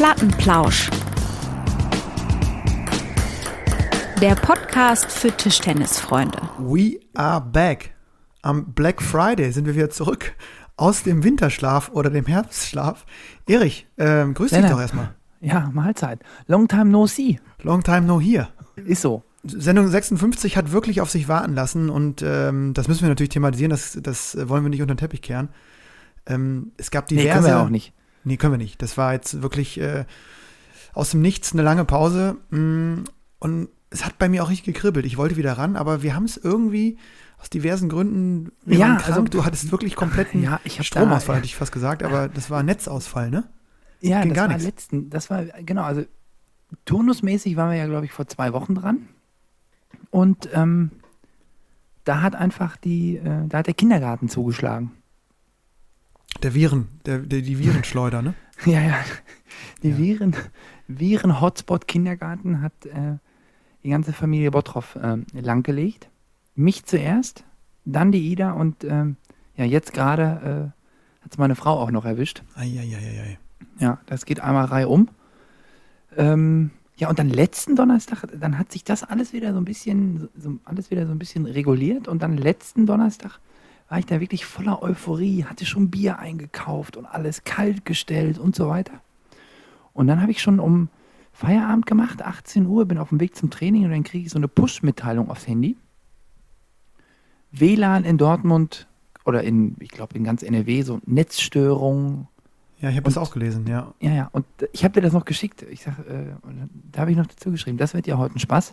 Plattenplausch. Der Podcast für Tischtennisfreunde. We are back. Am Black Friday sind wir wieder zurück aus dem Winterschlaf oder dem Herbstschlaf. Erich, ähm, grüß dich Lennart. doch erstmal. Ja, Mahlzeit. Long time no see. Long time no here. Ist so. Sendung 56 hat wirklich auf sich warten lassen und ähm, das müssen wir natürlich thematisieren, das, das wollen wir nicht unter den Teppich kehren. Ähm, es gab diverse. Nee, können wir ja auch nicht. Nee, können wir nicht. Das war jetzt wirklich äh, aus dem Nichts eine lange Pause. Mm, Und es hat bei mir auch richtig gekribbelt. Ich wollte wieder ran, aber wir haben es irgendwie aus diversen Gründen. Wir Ja, also- du hattest wirklich kompletten Ja, Stromausfall, da- hätte ich fast gesagt, aber das war Netzausfall, ne? Ja, Ging das gar war nichts. letzten, das war, genau, also turnusmäßig waren wir ja, glaube ich, vor zwei Wochen dran. Und ähm, da hat einfach die, äh, da hat der Kindergarten zugeschlagen. Der Viren, der, der, die Virenschleuder, ne? Ja, ja. Die Ja. Viren, Viren-Hotspot Kindergarten hat äh, die ganze Familie Bottroff ähm, langgelegt. Mich zuerst, dann die Ida und ähm, ja, jetzt gerade äh, hat es meine Frau auch noch erwischt. Eieieiei. Ja, das geht einmal Reihe um. Ähm, ja, und dann letzten Donnerstag, dann hat sich das alles wieder so ein bisschen, so, alles wieder so ein bisschen reguliert. Und dann letzten Donnerstag war ich da wirklich voller Euphorie, hatte schon Bier eingekauft und alles kalt gestellt und so weiter. Und dann habe ich schon um Feierabend gemacht, 18 Uhr, bin auf dem Weg zum Training und dann kriege ich so eine Push-Mitteilung aufs Handy. WLAN in Dortmund oder in, ich glaube, in ganz NRW, so Netzstörung, Ja, ich habe das auch gelesen, ja. ja, ja, und äh, ich habe dir das noch geschickt. Ich sag, äh, da habe ich noch dazu geschrieben, das wird ja heute ein Spaß.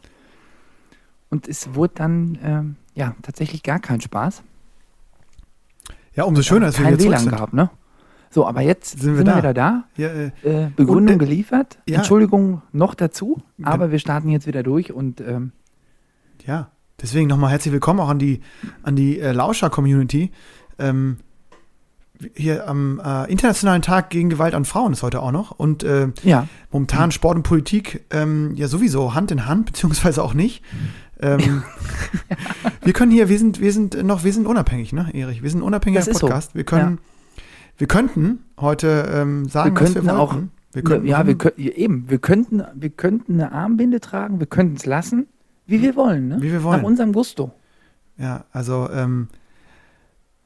Und es wurde dann, ähm, ja, tatsächlich gar kein Spaß. Ja, umso schöner, dass wir kein wieder zurück WLAN sind. gehabt, ne? So, aber jetzt Sind sind wir da? wieder da. Ja, äh, Äh, Begründung Und, äh, geliefert. ja. Entschuldigung noch dazu. Aber wir starten jetzt wieder durch und ähm, ja. Deswegen nochmal herzlich willkommen auch an die, an die äh, Lauscher-Community. Ähm, hier am äh, Internationalen Tag gegen Gewalt an Frauen ist heute auch noch. Und äh, ja, momentan Sport und Politik ähm, ja sowieso Hand in Hand, beziehungsweise auch nicht. Ähm, wir können hier, wir sind, wir sind noch, wir sind unabhängig, ne, Erich? Wir sind ein unabhängiger Das ist so. Podcast. Wir können, wir könnten heute ähm, sagen, Wir was wir könnten auch- wollten. Wir könnten, ja, wir könnten, eben, wir könnten, wir könnten eine Armbinde tragen, wir könnten es lassen, wie wir wollen, ne? Wie wir wollen. Nach unserem Gusto. Ja, also ähm,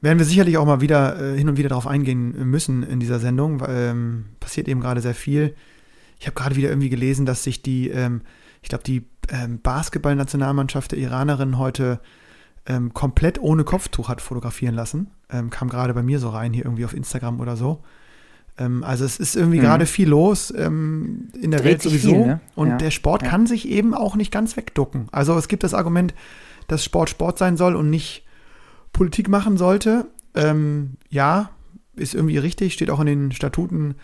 werden wir sicherlich auch mal wieder äh, hin und wieder darauf eingehen müssen in dieser Sendung, weil ähm, passiert eben gerade sehr viel. Ich habe gerade wieder irgendwie gelesen, dass sich die, ähm, ich glaube, die ähm, Basketballnationalmannschaft der Iranerinnen heute ähm, komplett ohne Kopftuch hat fotografieren lassen. Ähm, kam gerade bei mir so rein, hier irgendwie auf Instagram oder so. Ähm, also es ist irgendwie Mhm. gerade viel los ähm, in der Dreht Welt sowieso. viel, ne? Und Ja. der Sport Ja. kann sich eben auch nicht ganz wegducken. Also es gibt das Argument, dass Sport Sport sein soll und nicht Politik machen sollte. Ähm, ja, ist irgendwie richtig, steht auch in den Statuten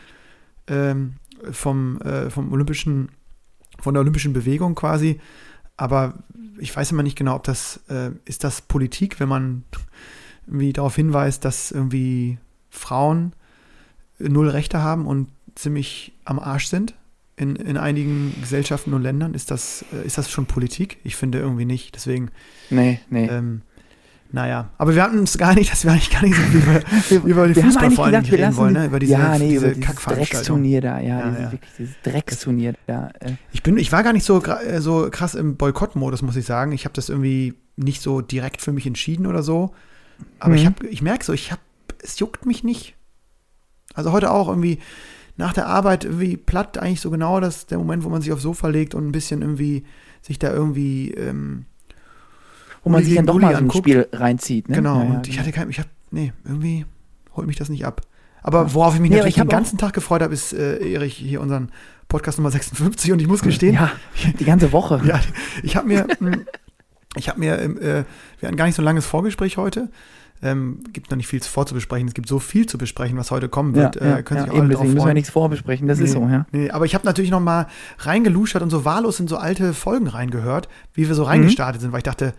vom, äh, vom Olympischen, von der Olympischen Bewegung quasi. Aber ich weiß immer nicht genau, ob das, äh, ist das Politik, wenn man irgendwie darauf hinweist, dass irgendwie Frauen null Rechte haben und ziemlich am Arsch sind in, in einigen Gesellschaften und Ländern. Ist das, äh, ist das schon Politik? Ich finde irgendwie nicht. Deswegen, Nee, nee. ähm, naja. Aber wir hatten uns gar nicht, dass wir eigentlich gar nicht so über, über die wir haben Fußball eigentlich vor allem gedacht, nicht wir reden lassen wollen, ne? über diese, ja, nee, diese über. Drecksturnier da, ja, Ja, ja. wirklich dieses Drecksturnier da. Äh, Ich bin, ich war gar nicht so, äh, so krass im Boykottmodus, muss ich sagen. Ich habe das irgendwie nicht so direkt für mich entschieden oder so. Aber ich Mhm. habe, ich merke so, ich habe, es juckt mich nicht. Also heute auch irgendwie nach der Arbeit irgendwie platt eigentlich so genau das der Moment, wo man sich aufs Sofa legt und ein bisschen irgendwie sich da irgendwie ähm, wo man sich dann doch mal so ein anguckt. Spiel reinzieht. Ne? genau. Ja, ja, und ich genau. hatte kein, ich habe, nee, irgendwie holt mich das nicht ab. Aber worauf ich mich Nee, natürlich ich hab den ganzen Tag gefreut habe, ist äh, Erich hier unseren Podcast Nummer 56 und ich muss gestehen, Ja, die ganze Woche. Ja, ich habe mir, mh, ich habe mir, ähm, äh, wir hatten gar nicht so ein langes Vorgespräch heute. Ähm, gibt noch nicht viel vorzubesprechen. Es gibt so viel zu besprechen, was heute kommen wird. äh, können sich auch eben, deswegen müssen wir nichts vorbesprechen, das ist Nee, so, ja. Nee, aber ich habe natürlich noch mal reingeluschert und so wahllos in so alte Folgen reingehört, wie wir so Mhm. reingestartet sind, weil ich dachte,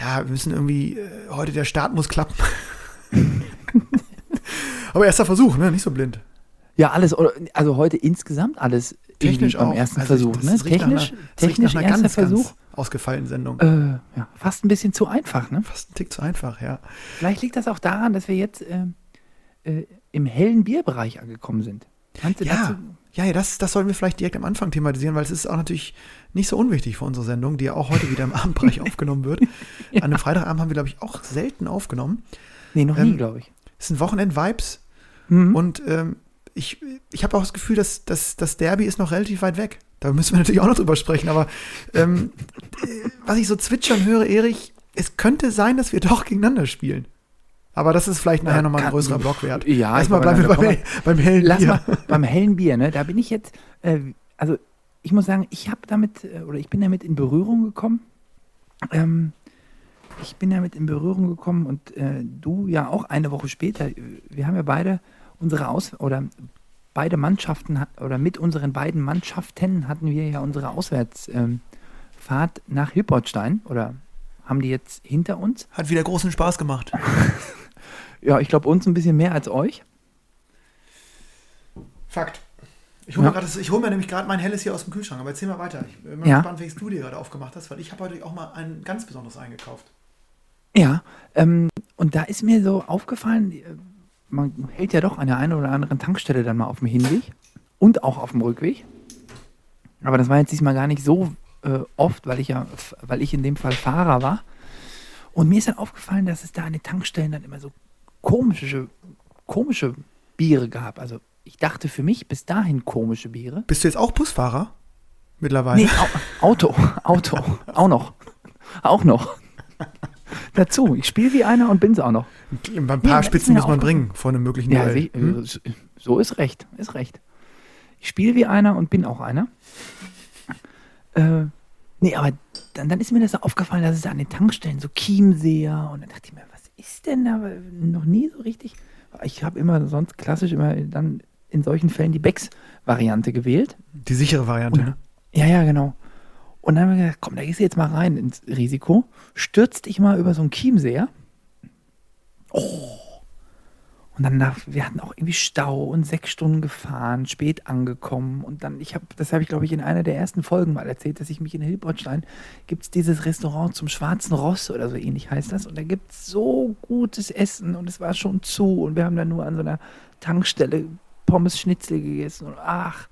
ja, wir müssen irgendwie, äh, heute der Start muss klappen. aber erster Versuch, ne? Nicht so blind. Ja, alles, also heute insgesamt alles Technisch auch. ersten Also Versuch. Ne? riecht nach einer- Technisch, technisch erster ganz, Versuch. Ganz ausgefallenen Sendung. Äh, ja, fast ein bisschen zu einfach, ne? Fast ein Tick zu einfach, ja. Vielleicht liegt das auch daran, dass wir jetzt ähm, äh, im hellen Bierbereich angekommen sind. Kannst du Ja, dazu? ja, ja das, das sollten wir vielleicht direkt am Anfang thematisieren, weil es ist auch natürlich nicht so unwichtig für unsere Sendung, die ja auch heute wieder im Abendbereich aufgenommen wird. An einem Freitagabend haben wir, glaube ich, auch selten aufgenommen. Nee, noch nie, Ähm, glaube ich. Es sind Wochenend-Vibes Mhm. und ähm, ich, ich habe auch das Gefühl, dass, dass das Derby ist noch relativ weit weg. Da müssen wir natürlich auch noch drüber sprechen, aber ähm, äh, was ich so zwitschern höre, Erich, es könnte sein, dass wir doch gegeneinander spielen. Aber das ist vielleicht nachher Ja, nochmal ein größerer Block wert. Ja, Erstmal bleiben wir beim, beim hellen Lass Bier. mal beim hellen Bier, ne? Da bin ich jetzt, äh, also ich muss sagen, ich habe damit, äh, oder ich bin damit in Berührung gekommen. Ähm, ich bin damit in Berührung gekommen und äh, du ja auch eine Woche später. Wir haben ja beide unsere Aus- oder beide Mannschaften oder mit unseren beiden Mannschaften hatten wir ja unsere Auswärtsfahrt ähm, nach Hilpertstein oder haben die jetzt hinter uns. Hat wieder großen Spaß gemacht. Ja, ich glaube uns ein bisschen mehr als euch. Fakt. Ich hole Ja. mir, hol mir nämlich gerade mein helles hier aus dem Kühlschrank, aber erzähl mal weiter. Ich bin mal Ja. gespannt, welches du dir gerade aufgemacht hast, weil ich habe heute auch mal ein ganz besonderes eingekauft. Ja, ähm, und da ist mir so aufgefallen, äh, man hält ja doch an der einen oder anderen Tankstelle dann mal auf dem Hinweg und auch auf dem Rückweg. Aber das war jetzt diesmal gar nicht so äh, oft, weil ich ja, weil ich in dem Fall Fahrer war. Und mir ist dann aufgefallen, dass es da an den Tankstellen dann immer so komische, komische Biere gab. Also ich dachte für mich bis dahin komische Biere. Bist du jetzt auch Busfahrer? Mittlerweile? Nee, Au Auto, Auto, auch noch. Auch noch. Dazu. Ich spiele wie einer und bin's auch noch. Ein paar Ja, Spitzen muss man bringen vor einem möglichen Ja, Duell. Hm? äh, so ist recht, ist recht. Ich spiele wie einer und bin auch einer. Äh, nee, aber dann, dann ist mir das so aufgefallen, dass es an den Tankstellen so Chiemseer und dann dachte ich mir, was ist denn da? Weil Noch nie so richtig. Ich habe immer sonst klassisch immer dann in solchen Fällen die Becks-Variante gewählt. Die sichere Variante, ne? Ja, ja, genau. Und dann haben wir gedacht, komm, da gehst du jetzt mal rein ins Risiko, stürzt dich mal über so einen Chiemseer. Oh. Und dann, nach, wir hatten auch irgendwie Stau und sechs Stunden gefahren, spät angekommen. Und dann, ich habe, das habe ich glaube ich in einer der ersten Folgen mal erzählt, dass ich mich in Hilbertstein, gibt es dieses Restaurant zum Schwarzen Ross oder so ähnlich heißt das. Und da gibt es so gutes Essen und es war schon zu. Und wir haben dann nur an so einer Tankstelle Pommes Schnitzel gegessen. Und ach,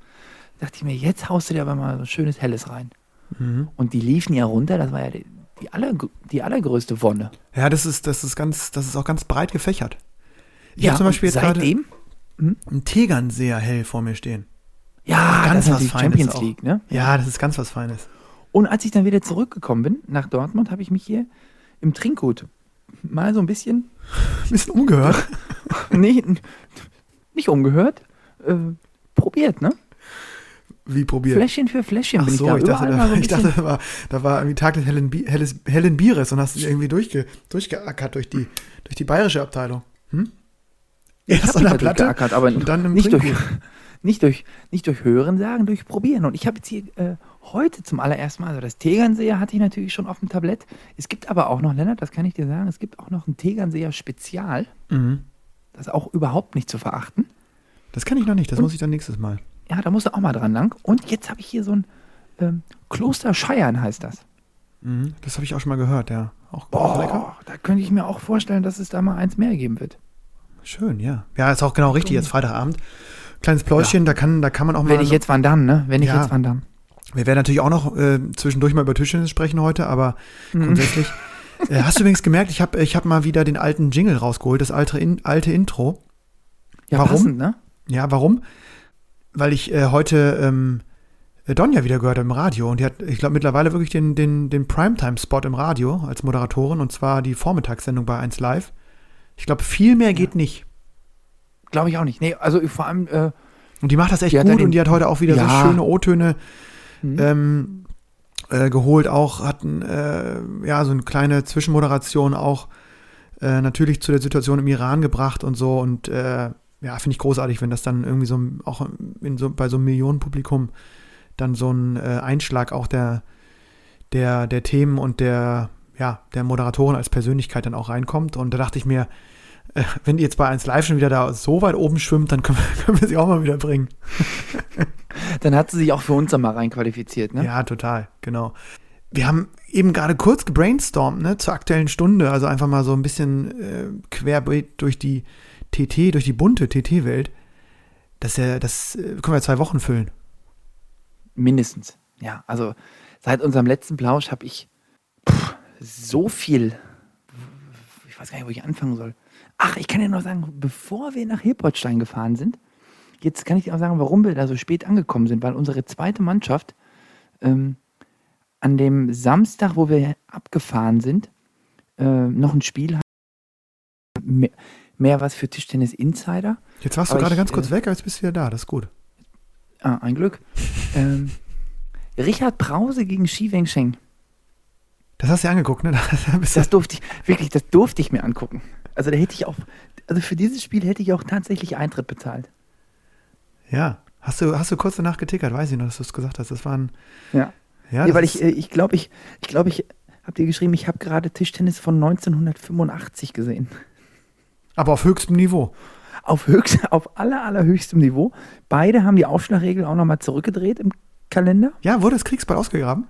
dachte ich mir, jetzt haust du dir aber mal so ein schönes Helles rein. Mhm. Und die liefen ja runter, das war ja die, die, aller, die allergrößte Wonne. Ja, das ist, das ist ganz, das ist auch ganz breit gefächert. Ich ja, habe zum Beispiel jetzt gerade seitdem, einen Tegernseher hell vor mir stehen. ja, ganz das ist was Feines Champions auch. League, ne? Ja, das ist ganz was Feines. Und als ich dann wieder zurückgekommen bin nach Dortmund, habe ich mich hier im Trinkgut mal so ein bisschen, Ein bisschen umgehört. nicht, nicht umgehört, äh, probiert, ne? Wie probiert. Fläschchen für Fläschchen Ach so, ich da ich dachte, da, so ich dachte da, war, da war irgendwie Tag des hellen, Bi helles, hellen Bieres und hast dich irgendwie durchge, durchgeackert durch die, durch die bayerische Abteilung. Hm? Erst an der Platte aber und dann im nicht durch, nicht, durch, nicht durch Hören sagen, durch Probieren. Und ich habe jetzt hier äh, heute zum allerersten Mal, also das Tegernseher hatte ich natürlich schon auf dem Tablett. Es gibt aber auch noch, Lennart, das kann ich dir sagen, es gibt auch noch ein Tegernseher Spezial. Mhm. Das ist auch überhaupt nicht zu verachten. Das kann ich noch nicht, das Und- muss ich dann nächstes Mal. Ja, da musst du auch mal dran lang. Und jetzt habe ich hier so ein ähm, Kloster Scheiern heißt das. Mhm. Das habe ich auch schon mal gehört, ja. Auch, auch lecker. Boah, da könnte ich mir auch vorstellen, dass es da mal eins mehr geben wird. Schön, ja. Ja, ist auch genau richtig, jetzt Freitagabend. Kleines Pläuschen, da, kann, da kann man auch mal. Wenn ich jetzt Van Damme, ne? Wenn ich Ja. jetzt Van Damme. Wir werden natürlich auch noch äh, zwischendurch mal über Tischtennis sprechen heute, aber Mhm. grundsätzlich. äh, hast du übrigens gemerkt, ich habe ich hab mal wieder den alten Jingle rausgeholt, das alte, in, alte Intro. Ja, Warum? passend, ne? Ja, warum? Weil ich äh, heute ähm, Donja wieder gehört habe im Radio und die hat, ich glaube, mittlerweile wirklich den, den, den Primetime-Spot im Radio als Moderatorin und zwar die Vormittagssendung bei 1 Live. Ich glaube, viel mehr geht nicht. Glaube ich auch nicht. Nee, also vor allem, äh, Und die macht das echt gut ja den- und die hat heute auch wieder Ja. so schöne O-Töne hm. ähm, äh, geholt, auch hatten äh, ja so eine kleine Zwischenmoderation auch äh, natürlich zu der Situation im Iran gebracht und so und äh, ja, finde ich großartig, wenn das dann irgendwie so auch so, bei so einem Millionenpublikum dann so ein äh, Einschlag auch der, der, der Themen und der, ja, der Moderatorin als Persönlichkeit dann auch reinkommt. Und da dachte ich mir, äh, wenn die jetzt bei 1 Live schon wieder da so weit oben schwimmt, dann können wir, können wir sie auch mal wieder bringen. dann hat sie sich auch für uns dann mal reinqualifiziert, ne? Ja, total, genau. Wir haben eben gerade kurz gebrainstormt, ne, zur aktuellen Stunde, also einfach mal so ein bisschen äh, querbeet durch die TT, durch die bunte TT-Welt. Das, das äh, können wir zwei Wochen füllen. Mindestens. Ja, also seit unserem letzten Plausch habe ich pff, so viel. Ich weiß gar nicht, wo ich anfangen soll. Ach, ich kann ja noch sagen, bevor wir nach Hilpoltstein gefahren sind, jetzt kann ich dir auch sagen, warum wir da so spät angekommen sind, weil unsere zweite Mannschaft ähm, an dem Samstag, wo wir abgefahren sind, äh, noch ein Spiel hat. Mehr, was für Tischtennis Insider. Jetzt warst du gerade ganz kurz äh, weg, aber jetzt bist du wieder da. Das ist gut. Ah, ein Glück. ähm, Richard Brause gegen Xi Wensheng. Das hast du dir angeguckt, ne? Da bist du- Das durfte ich, wirklich, das durfte ich mir angucken. Also da hätte ich auch, also für dieses Spiel hätte ich auch tatsächlich Eintritt bezahlt. ja. Hast du, hast du kurz danach getickert, weiß ich noch, dass du es gesagt hast. Das waren. Ja. Ja, nee, das weil ich, äh, ich glaube, ich, ich glaube, ich habe dir geschrieben, ich habe gerade Tischtennis von 1985 gesehen. Aber auf höchstem Niveau. Auf höchst, auf aller, allerhöchstem Niveau. Beide haben die Aufschlagregel auch nochmal zurückgedreht im Kalender. Ja, wurde das Kriegsball ausgegraben?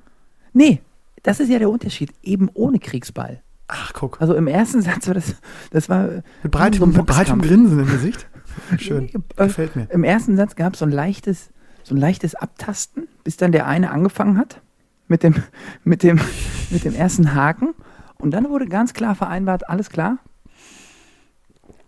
Nee, das ist ja der Unterschied. Eben ohne Kriegsball. Ach, guck. Also im ersten Satz war das, das war Mit breitem, so mit breitem. Grinsen im Gesicht. Schön. Äh, Gefällt mir. Im ersten Satz gab es so ein leichtes, so ein leichtes Abtasten, bis dann der eine angefangen hat mit dem, mit dem, mit dem ersten Haken. Und dann wurde ganz klar vereinbart, alles klar.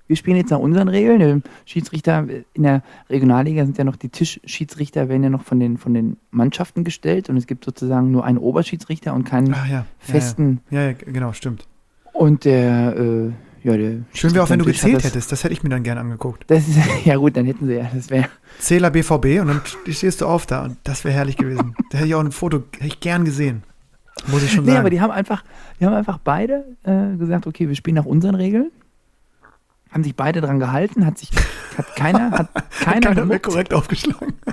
Wir spielen jetzt nach unseren Regeln. Der Schiedsrichter in der Regionalliga sind ja noch die Tischschiedsrichter, werden ja noch von den, von den Mannschaften gestellt und es gibt sozusagen nur einen Oberschiedsrichter und keinen Ach ja. festen. Ja, ja. ja, genau, stimmt. Und der, äh, ja, der. Schön wäre auch, wenn du gezählt das- hättest. Das hätte ich mir dann gern angeguckt. Das ist, ja gut, dann hätten sie ja, das wäre. Zähler BVB und dann stehst du auf da und das wäre herrlich gewesen. Da hätte ich auch ein Foto, hätte ich gern gesehen. Muss ich schon Nee, sagen. aber die haben einfach, die haben einfach beide äh, gesagt, okay, wir spielen nach unseren Regeln. Haben sich beide dran gehalten, hat sich, hat keiner, hat keiner, Keiner mehr korrekt aufgeschlagen.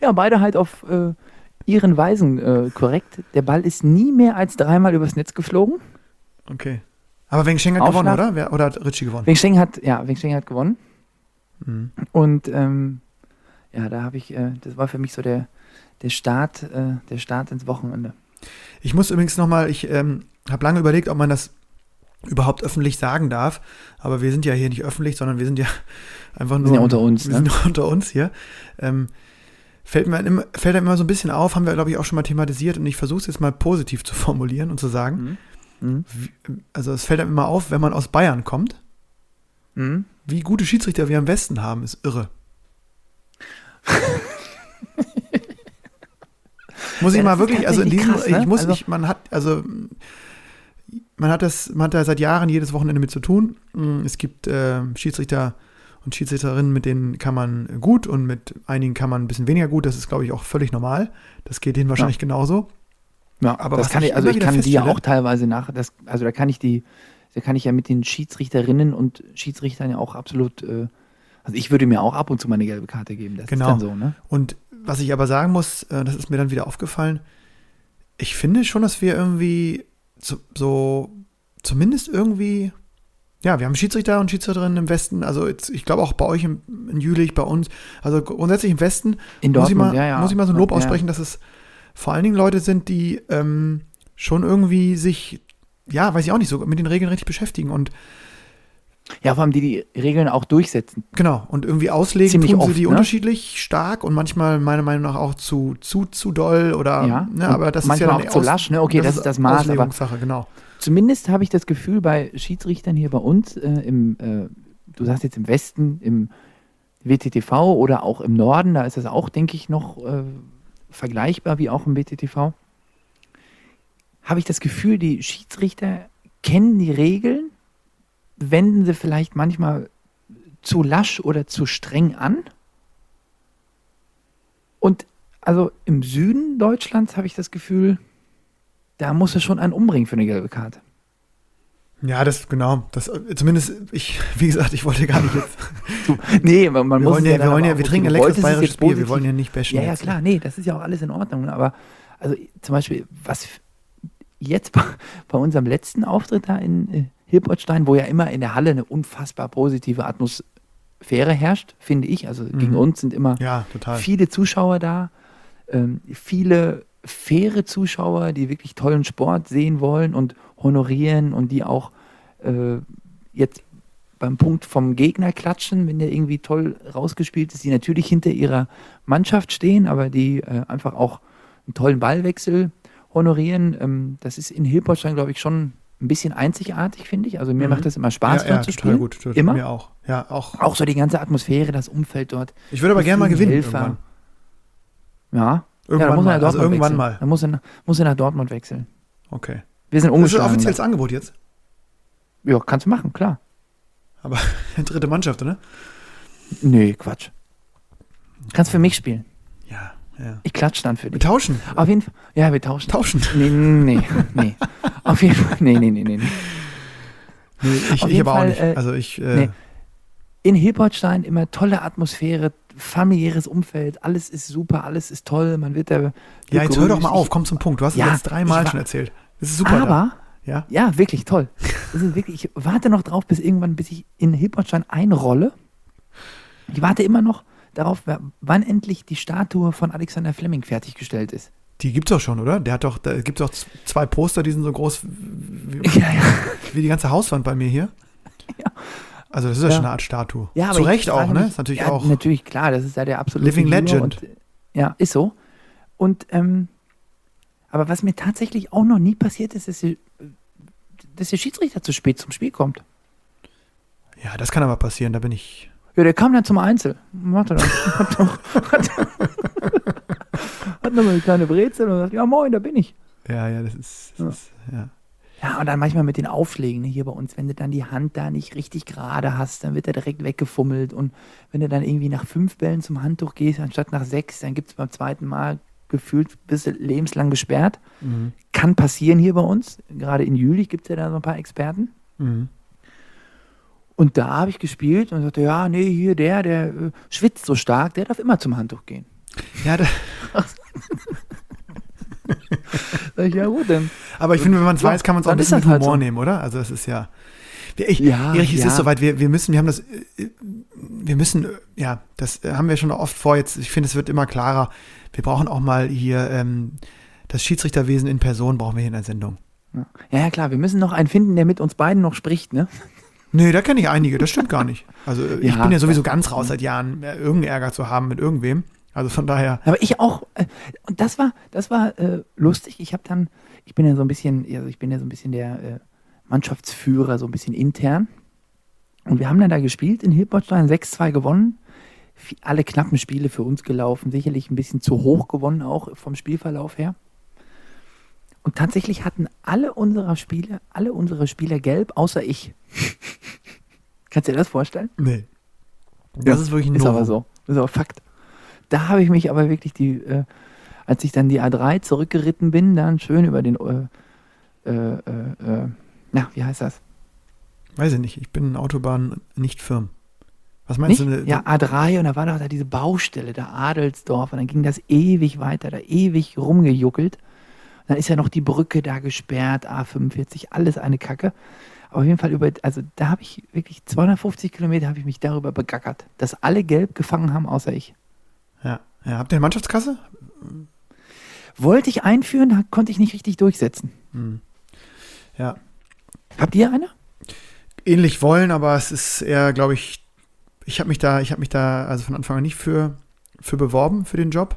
Ja, beide halt auf äh, ihren Weisen äh, korrekt. Der Ball ist nie mehr als dreimal übers Netz geflogen. Okay. Aber Weng Sheng hat gewonnen, Aufschlag. oder? Wer, oder hat Ritchie gewonnen? Wing Sheng hat, ja, Wing Sheng hat gewonnen. Mhm. Und ähm, ja, da habe ich, äh, das war für mich so der, der Start, äh, der Start ins Wochenende. Ich muss übrigens nochmal, ich ähm, habe lange überlegt, ob man das überhaupt öffentlich sagen darf. Aber wir sind ja hier nicht öffentlich, sondern wir sind ja einfach nur. sind ja unter uns, Wir ne? sind unter uns hier. Ähm, fällt, mir immer, fällt einem immer so ein bisschen auf, haben wir, glaube ich, auch schon mal thematisiert. Und ich versuche es jetzt mal positiv zu formulieren und zu sagen. Mhm. Wie, also, es fällt einem immer auf, wenn man aus Bayern kommt, Mhm. wie gute Schiedsrichter wir am Westen haben, ist irre. muss Ja, ich mal wirklich, also in diesem, krass, ne? ich muss, Also- ich, man hat, also man hat das, man hat da seit Jahren jedes Wochenende mit zu tun. Mm, Es gibt äh, Schiedsrichter und Schiedsrichterinnen, mit denen kann man gut und mit einigen kann man ein bisschen weniger gut. Das ist, glaube ich, auch völlig normal. Das geht denen wahrscheinlich genauso. Ja, Aber das was kann ich also ich kann die ja auch teilweise nach, das, also da kann ich die, da kann ich ja mit den Schiedsrichterinnen und Schiedsrichtern ja auch absolut, äh, also ich würde mir auch ab und zu mal eine gelbe Karte geben, das Genau. ist dann so, ne? Und was ich aber sagen muss, äh, das ist mir dann wieder aufgefallen, ich finde schon, dass wir irgendwie so, so zumindest irgendwie, ja, wir haben Schiedsrichter und Schiedsrichterinnen im Westen, also jetzt, ich glaube auch bei euch im, in Jülich, bei uns, also grundsätzlich im Westen, In muss ich, mal, ja, ja. muss ich mal so ein Lob Ja. aussprechen, dass es vor allen Dingen Leute sind, die ähm, schon irgendwie sich, ja, weiß ich auch nicht, so mit den Regeln richtig beschäftigen und Ja, vor allem die die Regeln auch durchsetzen. Genau, und irgendwie auslegen Ziemlich tun sie oft, die ne? unterschiedlich stark und manchmal meiner Meinung nach auch zu, zu, zu doll oder, Ja, ne, aber das ist ja auch zu lasch, ne? Okay, das ist das Maß, aber- genau. Zumindest habe ich das Gefühl bei Schiedsrichtern hier bei uns äh, im, äh, du sagst jetzt im Westen, im WTTV oder auch im Norden, da ist das auch, denke ich, noch äh, vergleichbar wie auch im WTTV. Habe ich das Gefühl, die Schiedsrichter kennen die Regeln, wenden sie vielleicht manchmal zu lasch oder zu streng an. Und also im Süden Deutschlands habe ich das Gefühl, da muss es schon einen umbringen für eine gelbe Karte. Ja, das, genau, das, zumindest, ich, wie gesagt, ich wollte gar nicht jetzt, Du, nee, man, man wir muss wollen ja, dann wir wollen ja, wir trinken ein leckeres bayerisches Bier, wir wollen ja nicht bashen Ja, ja, klar, nee, das ist ja auch alles in Ordnung. ne, Aber also zum Beispiel, was jetzt bei, bei unserem letzten Auftritt da in äh, Hilbertstein, wo ja immer in der Halle eine unfassbar positive Atmosphäre herrscht, finde ich. Also gegen Mhm. uns sind immer Ja, viele Zuschauer da, ähm, viele faire Zuschauer, die wirklich tollen Sport sehen wollen und honorieren und die auch äh, jetzt beim Punkt vom Gegner klatschen, wenn der irgendwie toll rausgespielt ist, die natürlich hinter ihrer Mannschaft stehen, aber die äh, einfach auch einen tollen Ballwechsel honorieren. Ähm, das ist in Hilpolstein, glaube ich, schon ein bisschen einzigartig, finde ich. Also mir Mhm. macht das immer Spaß, ja, dort ja, zu spielen. gut. Total, Immer. Mir auch. Ja, auch. Auch so die ganze Atmosphäre, das Umfeld dort. Ich würde aber gerne mal gewinnen. Helfer. Irgendwann, Ja. irgendwann ja, da muss mal. nach Also irgendwann wechseln. mal. Da muss er, nach- muss er nach Dortmund wechseln. Okay. Wir sind Das ist ein umgeschlagen. offizielles Angebot jetzt. Ja, kannst du machen, klar. Aber dritte Mannschaft, oder? Nee, Quatsch. Kannst für mich spielen. Ja. Ich klatsch dann für Wir dich. tauschen. Auf jeden Fall. Ja, wir tauschen. Tauschen. Nee, nee, nee. Auf jeden Fall. Nee, nee, nee, nee. nee. Ich, ich aber auch Fall, nicht. äh, Also ich, äh, nee. In Hilpertstein immer tolle Atmosphäre, familiäres Umfeld, alles ist super, alles ist toll, man wird da. ja, jetzt hör doch mal auf, komm zum Punkt. Du hast Ja, es jetzt dreimal schon erzählt. Das ist super. Aber, da. Ja, ja, wirklich toll. Das ist wirklich, ich warte noch drauf, bis irgendwann, bis ich in Hilpertstein einrolle. Ich warte immer noch darauf, wann endlich die Statue von Alexander Fleming fertiggestellt ist. die gibt's doch schon, oder? Der hat doch, da gibt's doch zwei Poster, die sind so groß wie, Ja, ja. wie die ganze Hauswand bei mir hier. Ja. Also das ist ja, schon eine Art Statue. Ja, aber Zu Recht auch, ne? mich- Ist natürlich auch. Natürlich, klar, das ist ja der absolute Living Hero Legend. Und, ja, ist so. Und, ähm, aber was mir tatsächlich auch noch nie passiert ist, ist, dass der Schiedsrichter zu spät zum Spiel kommt. Ja, das kann aber passieren, da bin ich. Ja, der kam dann zum Einzel. Warte doch. Hat doch. Hat, hat noch mal eine kleine Brezel und sagt, ja moin, da bin ich. Ja, ja, das ist. Das Ja. Ist, ja. Ja, und dann manchmal mit den Aufschlägen ne, hier bei uns, wenn du dann die Hand da nicht richtig gerade hast, dann wird er direkt weggefummelt. Und wenn du dann irgendwie nach fünf Bällen zum Handtuch gehst, anstatt nach sechs, dann gibt es beim zweiten Mal gefühlt bist du lebenslang gesperrt. Mhm. Kann passieren hier bei uns. Gerade in Jülich gibt es ja da so ein paar Experten. Mhm. Und da habe ich gespielt und sagte, ja, nee, hier der, der äh, schwitzt so stark, der darf immer zum Handtuch gehen. Ja, da, ich, ja gut, dann. aber ich finde, wenn man es Ja, weiß, kann man es auch ein bisschen mit halt Humor so. nehmen, oder? Also das ist ja. Ich, Ja, Erich, es ja. ist soweit, wir, wir müssen, wir haben das, äh, wir müssen, ja, das äh, haben wir schon oft vor, jetzt, ich finde, es wird immer klarer, wir brauchen auch mal hier ähm, das Schiedsrichterwesen in Person, brauchen wir hier in der Sendung. Ja. ja, ja, klar, wir müssen noch einen finden, der mit uns beiden noch spricht, ne? Nee, da kenne ich einige, das stimmt gar nicht. Also äh, ich Ja, bin ja sowieso ganz raus seit Jahren, äh, irgendeinen Ärger zu haben mit irgendwem. Also von daher, Aber ich auch, äh, und das war, das war äh, lustig. Ich habe dann, ich bin ja so ein bisschen, also ich bin ja so ein bisschen der äh, Mannschaftsführer, so ein bisschen intern. Und wir haben dann da gespielt in Hilbertstein, 6-2 gewonnen. Alle knappen Spiele für uns gelaufen, sicherlich ein bisschen zu hoch gewonnen, auch vom Spielverlauf her. Und tatsächlich hatten alle unserer Spiele, alle unsere Spieler gelb, außer ich. Kannst du dir das vorstellen? nee. Das ist wirklich ein Ist aber so. Ist aber Fakt. Da habe ich mich aber wirklich die, äh, als ich dann die A3 zurückgeritten bin, dann schön über den, äh, äh, äh, äh, na, wie heißt das? Weiß ich nicht, ich bin Autobahn nicht firm. Was meinst Nicht? du? ne- Ja, A3 und da war doch da diese Baustelle, da Adelsdorf und dann ging das ewig weiter, da ewig rumgejuckelt. Dann ist ja noch die Brücke da gesperrt, A45, alles eine Kacke. Aber auf jeden Fall über, also da habe ich wirklich 250 Kilometer habe ich mich darüber begackert, dass alle gelb gefangen haben, außer ich. Ja. ja. Habt ihr eine Mannschaftskasse? Wollte ich einführen, konnte ich nicht richtig durchsetzen. Hm. Ja. Habt ihr eine? Ähnlich wollen, aber es ist eher, glaube ich, ich habe mich da, ich habe mich da also von Anfang an nicht für, für beworben für den Job.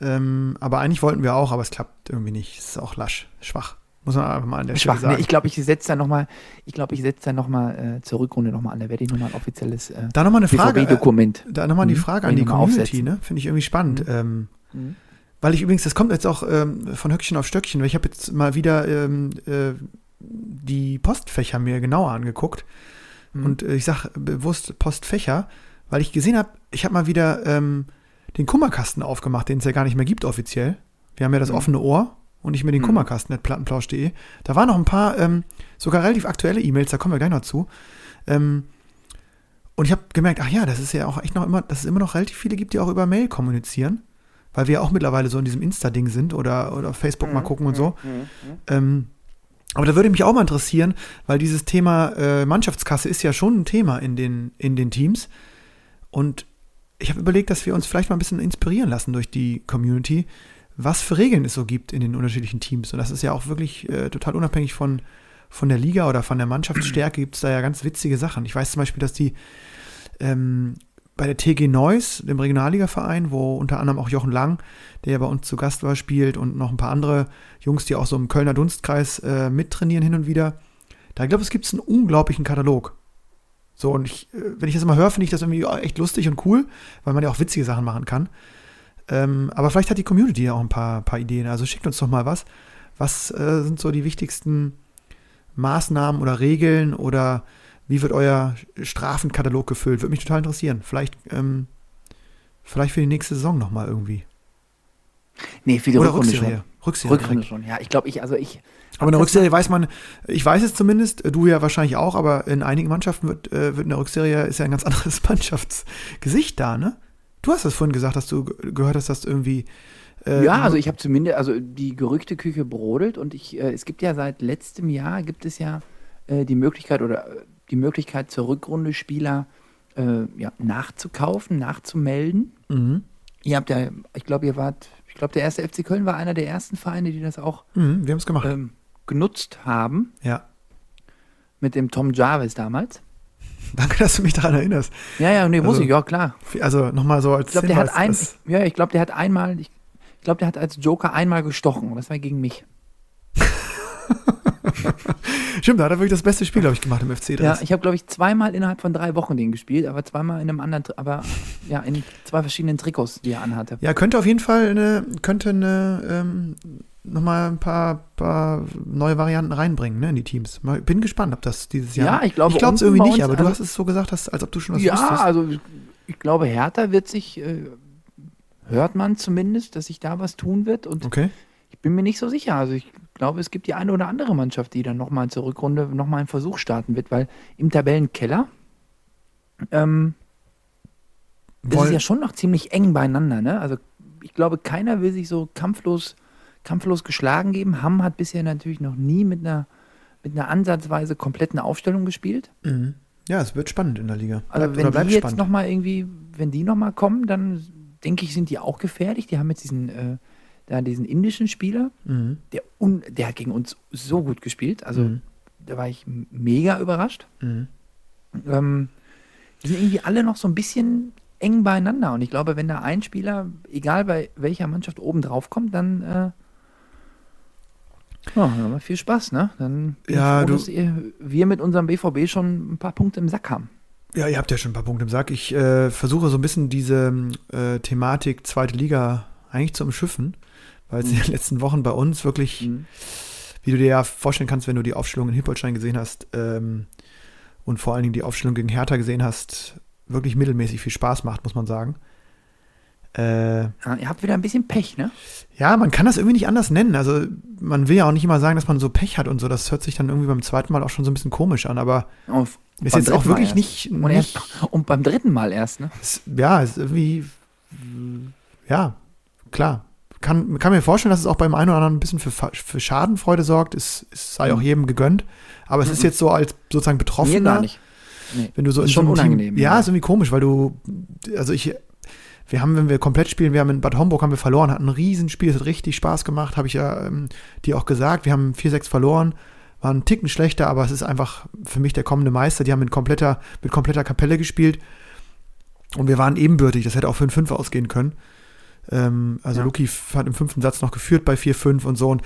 Ähm, aber eigentlich wollten wir auch, aber es klappt irgendwie nicht. Ist auch lasch, schwach. Muss man einfach mal an der Stelle Schwach. Nee, sagen. ich glaube, ich setze da nochmal, ich glaube, ich setze da nochmal äh, zur Rückrunde nochmal an. Da werde ich nochmal ein offizielles äh, da nochmal eine Frage. Äh, BVB-Dokument. da nochmal die Mhm. Frage an Kann die noch mal Community, aufsetzen. ne? Finde ich irgendwie spannend. Mhm. Ähm, Mhm. Weil ich übrigens, das kommt jetzt auch ähm, von Höckchen auf Stöckchen, weil ich habe jetzt mal wieder ähm, äh, die Postfächer mir genauer angeguckt. Mhm. Und äh, ich sage bewusst Postfächer, weil ich gesehen habe, ich habe mal wieder ähm, den Kummerkasten aufgemacht, den es ja gar nicht mehr gibt offiziell. Wir haben ja das Mhm. offene Ohr und nicht mehr den Mhm. Kummerkasten, at plattenplausch.de. Da waren noch ein paar, ähm, sogar relativ aktuelle E-Mails, da kommen wir gleich noch zu. Ähm, und ich habe gemerkt, ach ja, das ist ja auch echt noch immer, dass es immer noch relativ viele gibt, die auch über Mail kommunizieren, weil wir ja auch mittlerweile so in diesem Insta-Ding sind oder, oder auf Facebook Mhm. mal gucken und so. Ähm, aber da würde mich auch mal interessieren, weil dieses Thema äh, Mannschaftskasse ist ja schon ein Thema in den, in den Teams. Und ich habe überlegt, dass wir uns vielleicht mal ein bisschen inspirieren lassen durch die Community, was für Regeln es so gibt in den unterschiedlichen Teams. Und das ist ja auch wirklich äh, total unabhängig von, von der Liga oder von der Mannschaftsstärke gibt es da ja ganz witzige Sachen. Ich weiß zum Beispiel, dass die ähm, bei der TG Neuss, dem Regionalligaverein, wo unter anderem auch Jochen Lang, der ja bei uns zu Gast war, spielt und noch ein paar andere Jungs, die auch so im Kölner Dunstkreis äh, mittrainieren hin und wieder. Da glaube ich, es gibt einen unglaublichen Katalog. So, und ich, äh, wenn ich das immer höre, finde ich das irgendwie echt lustig und cool, weil man ja auch witzige Sachen machen kann. Ähm, aber vielleicht hat die Community ja auch ein paar, paar Ideen. Also schickt uns doch mal was. Was äh, sind so die wichtigsten Maßnahmen oder Regeln oder wie wird euer Strafenkatalog gefüllt? Würde mich total interessieren. Vielleicht, ähm, vielleicht für die nächste Saison nochmal irgendwie. Nee, für die Oder Rückrunde Rückserie. schon. Rückserie. Rückrunde schon, ja. Ich glaube, ich, also ich. Aber in der Rückserie weiß man, ich weiß es zumindest, du ja wahrscheinlich auch, aber in einigen Mannschaften wird, äh, wird in der Rückserie ist ja ein ganz anderes Mannschaftsgesicht da, ne? Du hast es vorhin gesagt, dass du ge- gehört hast, dass du irgendwie. äh, Ja, also ich habe zumindest, also die Gerüchteküche brodelt und ich, äh, es gibt ja seit letztem Jahr gibt es ja äh, die Möglichkeit oder äh, die Möglichkeit zur Rückrunde Spieler äh, ja, nachzukaufen, nachzumelden. Mhm. Ihr habt ja, ich glaube, ihr wart, ich glaube, der erste FC Köln war einer der ersten Vereine, die das auch Mhm, wir gemacht. ähm, genutzt haben ja. mit dem Tom Jarvis damals. Danke, dass du mich daran erinnerst. Ja, ja, nee, muss Also, ich, ja klar. Also nochmal so als Ich glaube, der hat ein, ja, ich glaube, der hat einmal, ich, ich glaube, der hat als Joker einmal gestochen. Das war gegen mich. Stimmt, da hat er wirklich das beste Spiel, glaube ich, gemacht im FC. Ja, ich habe, glaube ich, zweimal innerhalb von drei Wochen den gespielt, aber zweimal in einem anderen, aber ja, in zwei verschiedenen Trikots, die er anhatte. Ja, könnte auf jeden Fall eine, könnte eine, ähm, nochmal ein paar, paar neue Varianten reinbringen, ne, in die Teams. Bin gespannt, ob das dieses Jahr. Ja, ich glaube, Ich glaube es irgendwie nicht, aber du also- hast es so gesagt, dass, als ob du schon was ja, wüsstest. also ich glaube, Hertha wird sich, äh, hört man zumindest, dass sich da was tun wird und Okay. ich bin mir nicht so sicher. Also ich glaube, es gibt die eine oder andere Mannschaft, die dann nochmal zur Rückrunde nochmal einen Versuch starten wird, weil im Tabellenkeller ähm, ist es Woll- ja schon noch ziemlich eng beieinander. Ne? Also ich glaube, keiner will sich so kampflos, kampflos geschlagen geben. Hamm hat bisher natürlich noch nie mit einer, mit einer ansatzweise kompletten Aufstellung gespielt. Mhm. Ja, es wird spannend in der Liga. Also wenn die jetzt nochmal irgendwie, wenn die nochmal kommen, dann denke ich, sind die auch gefährlich. Die haben jetzt diesen, äh, da diesen indischen Spieler, Mhm. der, un, der hat gegen uns so gut gespielt. Also Mhm. da war ich mega überrascht. Mhm. Ähm, die sind irgendwie alle noch so ein bisschen eng beieinander. Und ich glaube, wenn da ein Spieler, egal bei welcher Mannschaft oben drauf kommt, dann, äh, wir viel Spaß, ne? Dann bin Ja, froh, du- dass ihr, wir mit unserem BVB schon ein paar Punkte im Sack haben. Ja, ihr habt ja schon ein paar Punkte im Sack. Ich äh, versuche so ein bisschen diese äh, Thematik zweite Liga eigentlich zu umschiffen, weil es in den letzten Wochen bei uns wirklich, wie du dir ja vorstellen kannst, wenn du die Aufstellung in Hippolstein gesehen hast ähm, und vor allen Dingen die Aufstellung gegen Hertha gesehen hast, wirklich mittelmäßig viel Spaß macht, muss man sagen. Äh, ihr habt wieder ein bisschen Pech, ne? ja, man kann das irgendwie nicht anders nennen. Also man will ja auch nicht immer sagen, dass man so Pech hat und so. Das hört sich dann irgendwie beim zweiten Mal auch schon so ein bisschen komisch an, aber Und ist jetzt auch wirklich nicht, Und, nicht und beim dritten Mal erst, ne? es, ja, es ist irgendwie, ja, klar. Kann, kann mir vorstellen, dass es auch beim einen oder anderen ein bisschen für, für Schadenfreude sorgt. Es, es sei auch Mhm. jedem gegönnt. Aber es ist Mhm. jetzt so als sozusagen Mir Betroffener. gar nicht. Nee. Wenn du so Ist schon unangenehm, Team, ja, ja. ist irgendwie komisch, weil du, also ich, wir haben, wenn wir komplett spielen, wir haben in Bad Homburg haben wir verloren, hatten ein Riesenspiel, es hat richtig Spaß gemacht, habe ich ja ähm, dir auch gesagt. Wir haben 4-6 verloren, waren einen Ticken schlechter, aber es ist einfach für mich der kommende Meister. Die haben mit kompletter, mit kompletter Kapelle gespielt und wir waren ebenbürtig, das hätte auch für ein 5 ausgehen können. Ähm, also Ja. Luki hat im fünften Satz noch geführt bei 4-5 und so und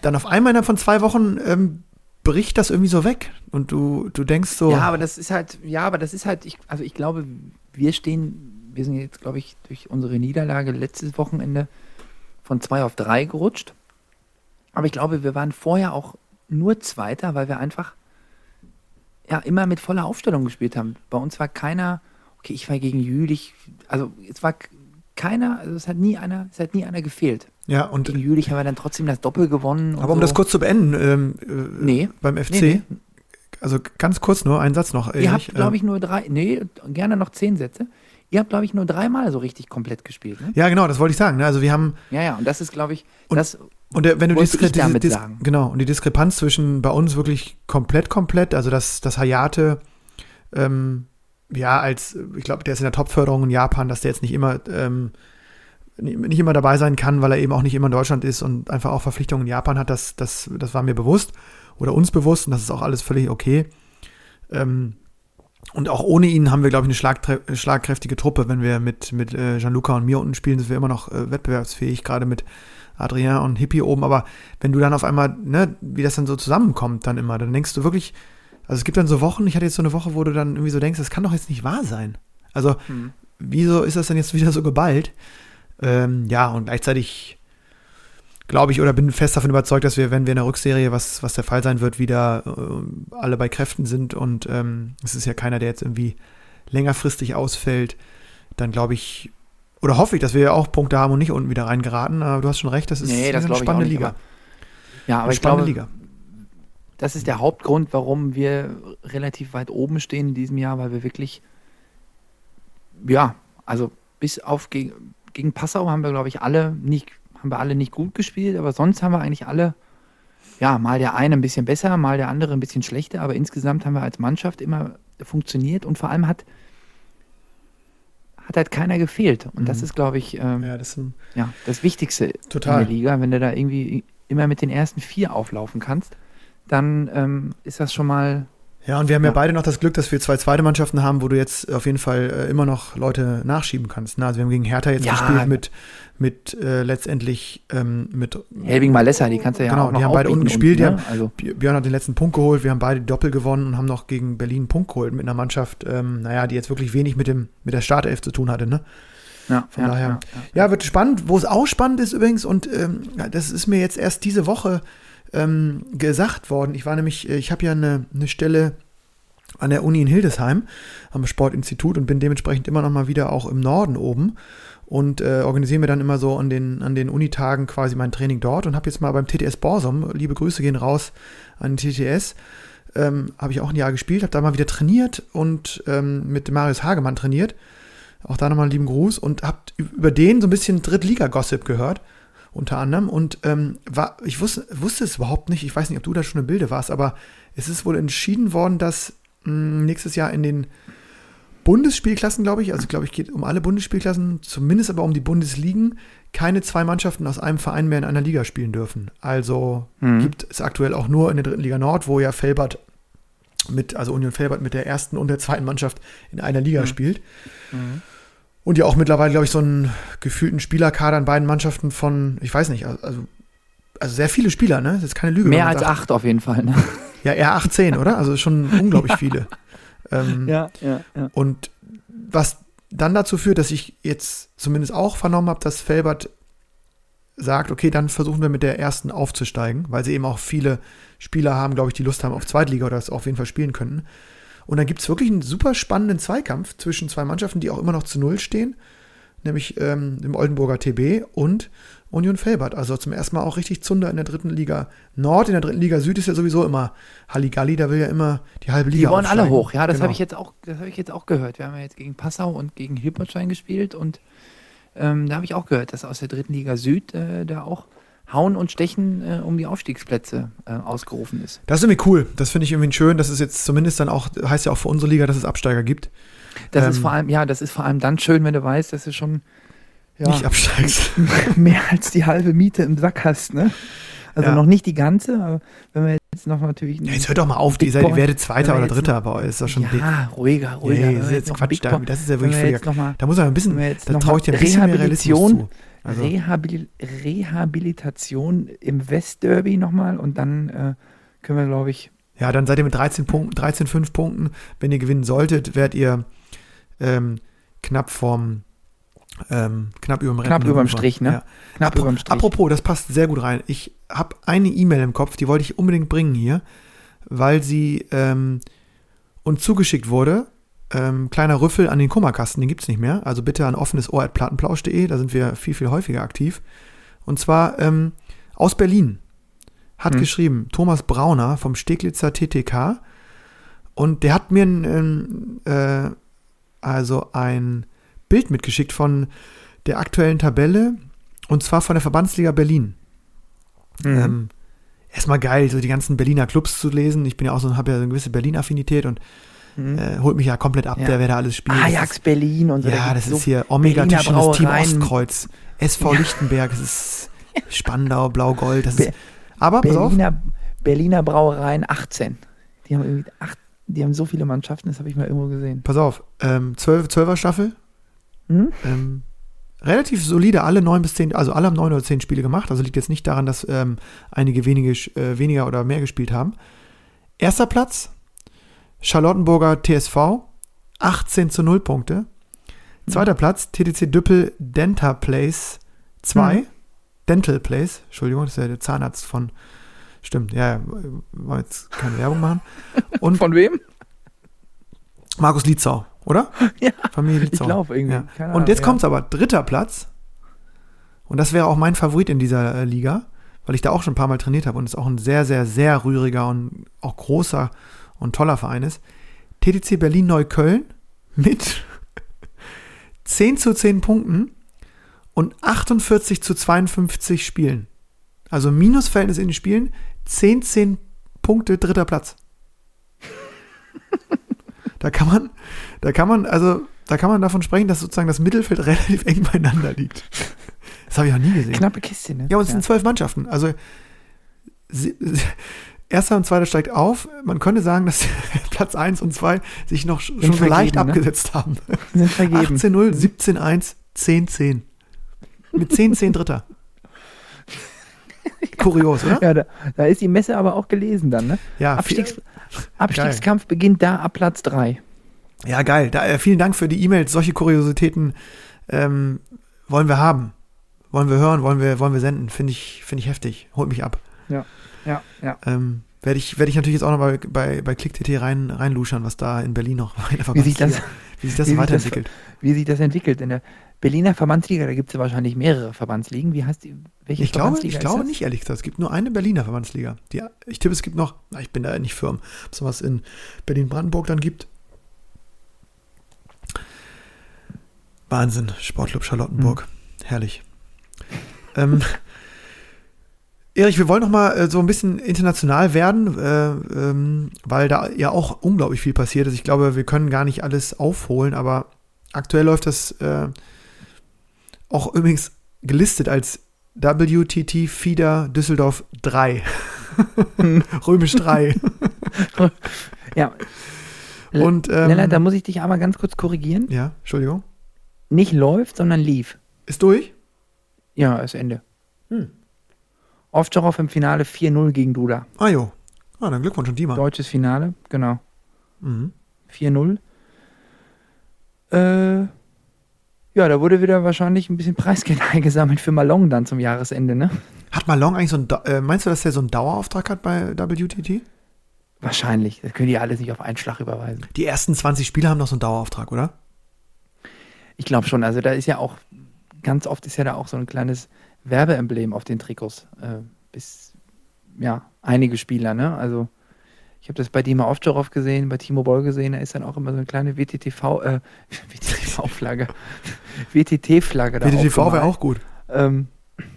dann auf einmal innerhalb von zwei Wochen ähm, bricht das irgendwie so weg und du, du denkst so, Ja, aber das ist halt, ja, aber das ist halt, ich, also ich glaube, wir stehen, wir sind jetzt, glaube ich, durch unsere Niederlage letztes Wochenende von zwei auf drei gerutscht. Aber ich glaube, wir waren vorher auch nur Zweiter, weil wir einfach ja immer mit voller Aufstellung gespielt haben. Bei uns war keiner, okay, ich war gegen Jülich, also es war keiner, also es hat nie einer, es hat nie einer gefehlt. ja und Gegen Jülich haben wir dann trotzdem das Doppel gewonnen. Aber um so. das kurz zu beenden, ähm, äh, Nee. beim FC, Nee, nee. also ganz kurz nur, einen Satz noch. Ihr Erich, habt, glaube ähm, ich, nur drei, nee, gerne noch zehn Sätze. Ihr habt, glaube ich, nur dreimal so richtig komplett gespielt. Ne? Ja, genau, das wollte ich sagen. Ne? Also wir haben, Ja, ja, und das ist, glaube ich, Und- das, und der, wenn du ich damit Dis sagen. genau, und die Diskrepanz zwischen bei uns wirklich komplett, komplett, also dass das Hayate, ähm, ja, als, ich glaube, der ist in der Topförderung in Japan, dass der jetzt nicht immer, ähm, nicht nicht immer dabei sein kann, weil er eben auch nicht immer in Deutschland ist und einfach auch Verpflichtungen in Japan hat, das, das, das war mir bewusst. oder uns bewusst und das ist auch alles völlig okay. Ähm, und auch ohne ihn haben wir, glaube ich, eine schlagkräftige Truppe. Wenn wir mit, mit äh, Gianluca und mir unten spielen, sind wir immer noch äh, wettbewerbsfähig, gerade mit Adrien und Hippie oben. Aber wenn du dann auf einmal, ne, wie das dann so zusammenkommt, dann immer, dann denkst du wirklich, also es gibt dann so Wochen, ich hatte jetzt so eine Woche, wo du dann irgendwie so denkst, das kann doch jetzt nicht wahr sein. Also, mhm. wieso ist das denn jetzt wieder so geballt? Ähm, ja, und gleichzeitig glaube ich oder bin fest davon überzeugt, dass wir, wenn wir in der Rückserie, was, was der Fall sein wird, wieder äh, alle bei Kräften sind und ähm, es ist ja keiner, der jetzt irgendwie längerfristig ausfällt, dann glaube ich, oder hoffe ich, dass wir ja auch Punkte haben und nicht unten wieder reingeraten. Aber du hast schon recht, das ist nee, das eine spannende nicht, Liga. Aber, ja, aber eine ich glaube, Liga. das ist der Hauptgrund, warum wir relativ weit oben stehen in diesem Jahr, weil wir wirklich, ja, also bis auf gegen, gegen Passau haben wir, glaube ich, alle nicht haben wir alle nicht gut gespielt, aber sonst haben wir eigentlich alle, ja, mal der eine ein bisschen besser, mal der andere ein bisschen schlechter, aber insgesamt haben wir als Mannschaft immer funktioniert und vor allem hat, hat halt keiner gefehlt. Und mhm. das ist, glaube ich, ähm, ja, das, ja, das Wichtigste total. in der Liga. Wenn du da irgendwie immer mit den ersten vier auflaufen kannst, dann ähm, ist das schon mal ja, und wir haben ja. ja. beide noch das Glück, dass wir zwei zweite Mannschaften haben, wo du jetzt auf jeden Fall äh, immer noch Leute nachschieben kannst. Ne? Also wir haben gegen Hertha jetzt ja. gespielt mit, mit äh, letztendlich ähm, mit Helving Malessa, die kannst du ja genau, auch noch die haben beide unten gespielt. Ne? Haben, also. Björn hat den letzten Punkt geholt, wir haben beide Doppel gewonnen und haben noch gegen Berlin einen Punkt geholt mit einer Mannschaft, ähm, naja, die jetzt wirklich wenig mit dem mit der Startelf zu tun hatte. Ne? Ja, Von ja, daher, ja, wird spannend. Wo es auch spannend ist übrigens, und ähm, das ist mir jetzt erst diese Woche ähm, gesagt worden. Ich war nämlich, äh, ich habe ja eine, eine Stelle an der Uni in Hildesheim am Sportinstitut und bin dementsprechend immer noch mal wieder auch im Norden oben und äh, organisiere mir dann immer so an den, an den Unitagen quasi mein Training dort und habe jetzt mal beim TTS Borsum, liebe Grüße gehen raus an den TTS, ähm, habe ich auch ein Jahr gespielt, habe da mal wieder trainiert und ähm, mit Marius Hagemann trainiert. Auch da nochmal einen lieben Gruß und habe über den so ein bisschen Drittliga-Gossip gehört, unter anderem. Und ähm, war, ich wusste, wusste es überhaupt nicht, ich weiß nicht, ob du da schon im Bilde warst, aber es ist wohl entschieden worden, dass nächstes Jahr in den Bundesspielklassen, glaube ich, also glaube ich, geht um alle Bundesspielklassen, zumindest aber um die Bundesligen, keine zwei Mannschaften aus einem Verein mehr in einer Liga spielen dürfen. Also mhm. gibt es aktuell auch nur in der dritten Liga Nord, wo ja Felbert mit, also Union Felbert mit der ersten und der zweiten Mannschaft in einer Liga mhm. spielt. Mhm. Und ja auch mittlerweile, glaube ich, so einen gefühlten Spielerkader in beiden Mannschaften von, ich weiß nicht, also, also sehr viele Spieler, ne? Das ist keine Lüge. Mehr als acht auf jeden Fall, ne? Ja, eher 18, oder? Also schon unglaublich viele. Ähm, ja, ja, ja. Und was dann dazu führt, dass ich jetzt zumindest auch vernommen habe, dass Felbert sagt, okay, dann versuchen wir mit der ersten aufzusteigen, weil sie eben auch viele Spieler haben, glaube ich, die Lust haben auf Zweitliga oder das auf jeden Fall spielen könnten. Und dann gibt es wirklich einen super spannenden Zweikampf zwischen zwei Mannschaften, die auch immer noch zu Null stehen, nämlich ähm, dem Oldenburger TB und Union Felbert. Also zum ersten Mal auch richtig Zunder in der dritten Liga Nord. In der dritten Liga Süd ist ja sowieso immer Halligalli, da will ja immer die halbe Liga Die wollen alle hoch, ja, das genau. habe ich jetzt auch, das habe ich jetzt auch gehört. Wir haben ja jetzt gegen Passau und gegen Hilpertschein gespielt und ähm, da habe ich auch gehört, dass aus der dritten Liga Süd äh, da auch Hauen und Stechen äh, um die Aufstiegsplätze äh, ausgerufen ist. Das ist irgendwie cool. Das finde ich irgendwie schön. Das ist jetzt zumindest dann auch, heißt ja auch für unsere Liga, dass es Absteiger gibt. Das ähm, ist vor allem, ja, das ist vor allem dann schön, wenn du weißt, dass es schon ja, nicht absteigst. mehr als die halbe Miete im Sack hast, ne? Also ja. noch nicht die ganze, aber wenn wir jetzt noch natürlich. Ja, jetzt hört doch mal auf, ihr, seid, ihr werdet Zweiter oder Dritter, aber ist doch schon ja, ruhiger, ruhiger. Nee, das ist jetzt Quatsch, da, das ist ja wirklich völlig. Da muss man ein bisschen, da traue ich dir ein bisschen mehr Realismus zu. Also. Rehabil Rehabilitation im Westderby nochmal und dann äh, können wir, glaube ich. Ja, dann seid ihr mit 13 Punkten, 13, 5 Punkten. Wenn ihr gewinnen solltet, werdet ihr ähm, knapp vom ähm, knapp über dem Knapp über dem Strich, ne? Ja. Knapp über dem Strich. Apropos, das passt sehr gut rein. Ich habe eine E-Mail im Kopf, die wollte ich unbedingt bringen hier, weil sie ähm, uns zugeschickt wurde. Ähm, kleiner Rüffel an den Kummerkasten, den gibt es nicht mehr. Also bitte an offenesohr.plattenplausch.de, da sind wir viel, viel häufiger aktiv. Und zwar ähm, aus Berlin hat hm. geschrieben Thomas Brauner vom Steglitzer TTK. Und der hat mir ein, äh, also ein Bild mitgeschickt von der aktuellen Tabelle und zwar von der Verbandsliga Berlin. Mhm. Ähm, erstmal geil, so die ganzen Berliner Clubs zu lesen. Ich bin ja auch so, habe ja so eine gewisse Berlin-Affinität und mhm. äh, holt mich ja komplett ab, ja. der wer da alles spielt. Ajax ist, Berlin und so. Ja, das ist hier Omega Tischtennis Team Ostkreuz, SV ja. Lichtenberg, das ist Spandau, Blau-Gold, das ist. Aber Berliner, Berliner Brauereien 18. Die haben irgendwie acht, die haben so viele Mannschaften, das habe ich mal irgendwo gesehen. Pass auf, ähm, 12, 12er Staffel. Hm? Ähm, relativ solide, alle neun bis zehn, also alle haben neun oder zehn Spiele gemacht. Also liegt jetzt nicht daran, dass ähm, einige wenige, äh, weniger oder mehr gespielt haben. Erster Platz, Charlottenburger TSV, 18 zu 0 Punkte. Zweiter Platz, TTC Düppel Denta Place 2. Mhm. Dental Place, Entschuldigung, das ist ja der Zahnarzt von. Stimmt, ja, wollen jetzt keine Werbung machen. Und Von wem? Markus Lietzau, oder? Ja, Familie ich Lietzau. glaube irgendwie. Ja. Keine Und Ahnung, jetzt ja. kommt's aber, dritter Platz. Und das wäre auch mein Favorit in dieser äh, Liga, weil ich da auch schon ein paar Mal trainiert habe und es auch ein sehr, sehr, sehr rühriger und auch großer und toller Verein ist. TTC Berlin-Neukölln mit 10 zu 10 Punkten und 48 zu 52 Spielen. Also Minusverhältnis in den Spielen, 10, 10 Punkte, dritter Platz. da kann man, da kann man, also, da kann man davon sprechen, dass sozusagen das Mittelfeld relativ eng beieinander liegt. Das habe ich noch nie gesehen. Knappe Kiste, ne? Ja, und es sind zwölf Mannschaften. Also erster und zweiter steigt auf. Man könnte sagen, dass Platz 1 und 2 sich noch sch- schon leicht ne? abgesetzt haben. sind vergeben. 18-0, 17-1, 10-10. Mit 10-10 Dritter. Kurios, oder? Ja, da, da ist die Messe aber auch gelesen dann, ne? Ja, Abstiegs, Abstiegskampf beginnt da ab Platz 3. viel, ja geil. Da, äh, vielen Dank für die E-Mails. Solche Kuriositäten ähm, wollen wir haben. Wollen wir hören, wollen wir, wollen wir senden. Finde ich, finde ich heftig. Holt mich ab. Ja, ja. Ähm, werde ich, werde ich natürlich jetzt auch noch bei, bei, bei ClickTT rein, reinluschern, was da in Berlin noch der Wie sich das, wie sich das wie sich das- weiterentwickelt. wie sich das entwickelt. In der Berliner Verbandsliga, da gibt es ja wahrscheinlich mehrere Verbandsligen. Wie heißt die? Welche ich glaube, ich glaube das? nicht, ehrlich gesagt. Es gibt nur eine Berliner Verbandsliga. Die, ich tippe, es gibt noch, na, ich bin da nicht firm, ob es was in Berlin-Brandenburg dann gibt. Wahnsinn, Sportclub Charlottenburg. Hm. Herrlich. Ähm, Erich, wir wollen noch mal äh, so ein bisschen international werden, äh, ähm, weil da ja auch unglaublich viel passiert ist. Ich glaube, wir können gar nicht alles aufholen, aber aktuell läuft das äh, auch übrigens gelistet als WTT Fieder Düsseldorf 3. Römisch 3. Ja. Und, ähm, Lennart, da muss ich dich einmal ganz kurz korrigieren. Ja, Entschuldigung. Nicht läuft, sondern lief. Ist durch? Ja, ist Ende. Hm. Ovtcharov im Finale 4-0 gegen Duda. Ah jo. Ah, dann Glückwunsch an Dima. Deutsches Finale, genau. Mhm. 4-0. Äh, ja, da wurde wieder wahrscheinlich ein bisschen Preisgeld eingesammelt für Malong dann zum Jahresende, ne? Hat Malong eigentlich so ein, äh, meinst du, dass der so einen Dauerauftrag hat bei WTT? Wahrscheinlich. Das können die alles nicht auf einen Schlag überweisen. Die ersten 20 Spieler haben noch so einen Dauerauftrag, oder? Ich glaube schon. Also da ist ja auch, ganz oft ist ja da auch so ein kleines Werbeemblem auf den Trikots. Äh, bis, ja, einige Spieler, ne? Also ich habe das bei Dima Ovtcharov gesehen, bei Timo Boll gesehen, da ist dann auch immer so eine kleine WTTV, äh, WTTV-Flagge, WTT-Flagge da WTTV wäre auch gut. Ähm,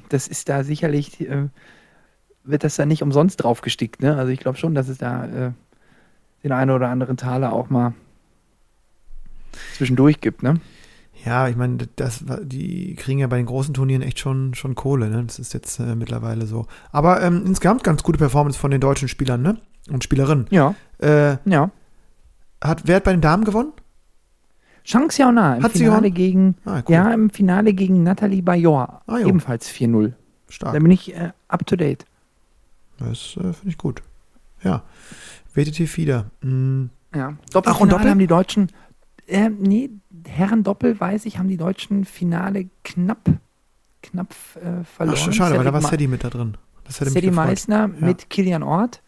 das ist da sicherlich, äh, wird das da nicht umsonst draufgestickt, ne? Also ich glaube schon, dass es da äh, den einen oder anderen Taler auch mal zwischendurch gibt, ne? Ja, ich meine, das, die kriegen ja bei den großen Turnieren echt schon, schon Kohle, ne? Das ist jetzt äh, mittlerweile so. Aber ähm, insgesamt ganz gute Performance von den deutschen Spielern, ne? Und Spielerinnen. Ja, Äh, ja. hat, wer hat bei den Damen gewonnen? Shang Xiaona im Hat sie Finale gegen, Ah, cool. ja, im Finale gegen Nathalie Bayor. Ah, ebenfalls 4-0. Stark. Da bin ich äh, up to date. Das äh, finde ich gut. Ja. WTT Fieder. Mm, Ja. Ach, Doppelfinale und Doppel? haben die Deutschen, äh, nee, Herren Doppel, weiß ich, haben die Deutschen Finale knapp, knapp äh, verloren. Ach, schade, weil da war Sadie mit da drin. Das hätte Sadie. Meissner Ja. mit Kilian Ort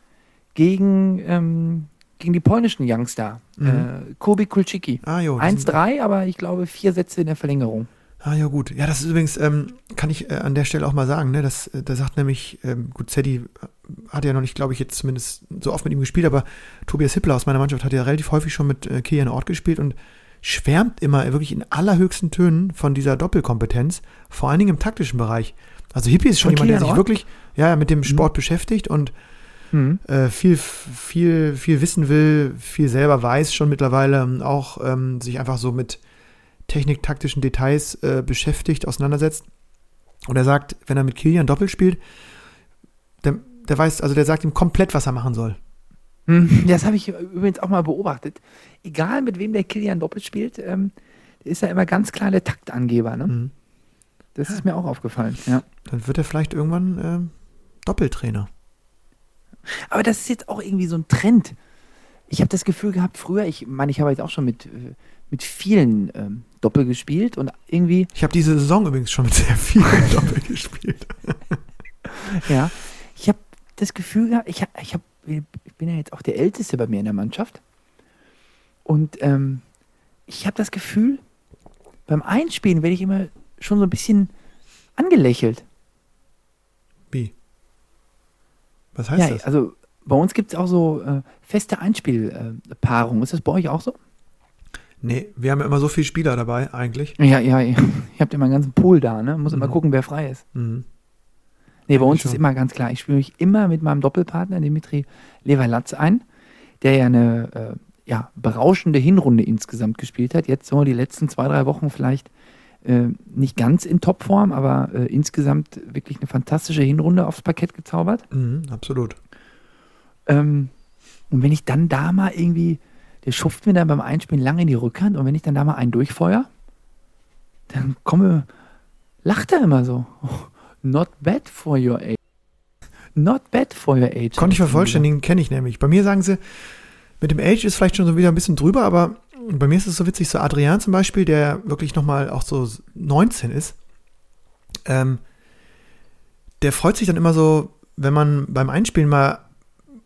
gegen, ähm, gegen die polnischen Youngster. Mhm. Äh, Kubi Kulczycki. Ah, jo. die sind- 1-3, aber ich glaube vier Sätze in der Verlängerung. Ah, ja, gut. Ja, das ist übrigens, ähm, kann ich äh, an der Stelle auch mal sagen, ne? Das, äh, da sagt nämlich, ähm, gut, Sadie hat ja noch nicht, glaube ich, jetzt zumindest so oft mit ihm gespielt, aber Tobias Hippler aus meiner Mannschaft hat ja relativ häufig schon mit äh, Kilian Ort gespielt und schwärmt immer wirklich in allerhöchsten Tönen von dieser Doppelkompetenz, vor allen Dingen im taktischen Bereich. Also Hippie ist schon Von jemand, der sich Ort? wirklich ja, mit dem Sport beschäftigt und Mhm. äh, viel, viel, viel wissen will, viel selber weiß schon mittlerweile, ähm, auch ähm, sich einfach so mit technik-taktischen Details äh, beschäftigt, auseinandersetzt. Und er sagt, wenn er mit Kilian doppelt spielt, dann, der weiß, also der sagt ihm komplett, was er machen soll. Hm, Das habe ich übrigens auch mal beobachtet. Egal mit wem der Kilian doppelt spielt, ähm, der ist ja immer ganz klar der Taktangeber. Ne? Mhm. Das ist mir auch aufgefallen. Ja. Dann wird er vielleicht irgendwann ähm, Doppeltrainer. Aber das ist jetzt auch irgendwie so ein Trend. Ich habe das Gefühl gehabt, früher, ich meine, ich habe jetzt auch schon mit, äh, mit vielen ähm, Doppel gespielt und irgendwie, Ich habe diese Saison übrigens schon mit sehr vielen Doppel gespielt. ja, das Gefühl gehabt, ich, ich, hab, ich bin ja jetzt auch der Älteste bei mir in der Mannschaft. Und ähm, ich habe das Gefühl, beim Einspielen werde ich immer schon so ein bisschen angelächelt. Wie? Was heißt Ja, das? also bei uns gibt es auch so äh, feste Einspielpaarungen. Äh, ist das bei euch auch so? Nee, wir haben ja immer so viele Spieler dabei, eigentlich. Ja, ja, ihr habt immer einen ganzen Pool da, ne? Muss immer Mhm. gucken, wer frei ist. Mhm. Nee, bei uns ist immer ganz klar, ich spiele mich immer mit meinem Doppelpartner Dimitri Leverlatz ein, der ja eine äh, ja, berauschende Hinrunde insgesamt gespielt hat. Jetzt so die letzten zwei, drei Wochen vielleicht äh, nicht ganz in Topform, aber äh, insgesamt wirklich eine fantastische Hinrunde aufs Parkett gezaubert. Mhm, absolut. Ähm, und wenn ich dann da mal irgendwie, der schupft mir dann beim Einspielen lange in die Rückhand und wenn ich dann da mal einen durchfeuer, dann komme, lacht er immer so. Not bad for your age. Not bad for your age. Konnte ich vervollständigen, kenne ich nämlich. Bei mir sagen sie, mit dem Age ist vielleicht schon so wieder ein bisschen drüber, aber bei mir ist es so witzig, so Adrian zum Beispiel, der wirklich nochmal auch so 19 ist, ähm, der freut sich dann immer so, wenn man beim Einspielen mal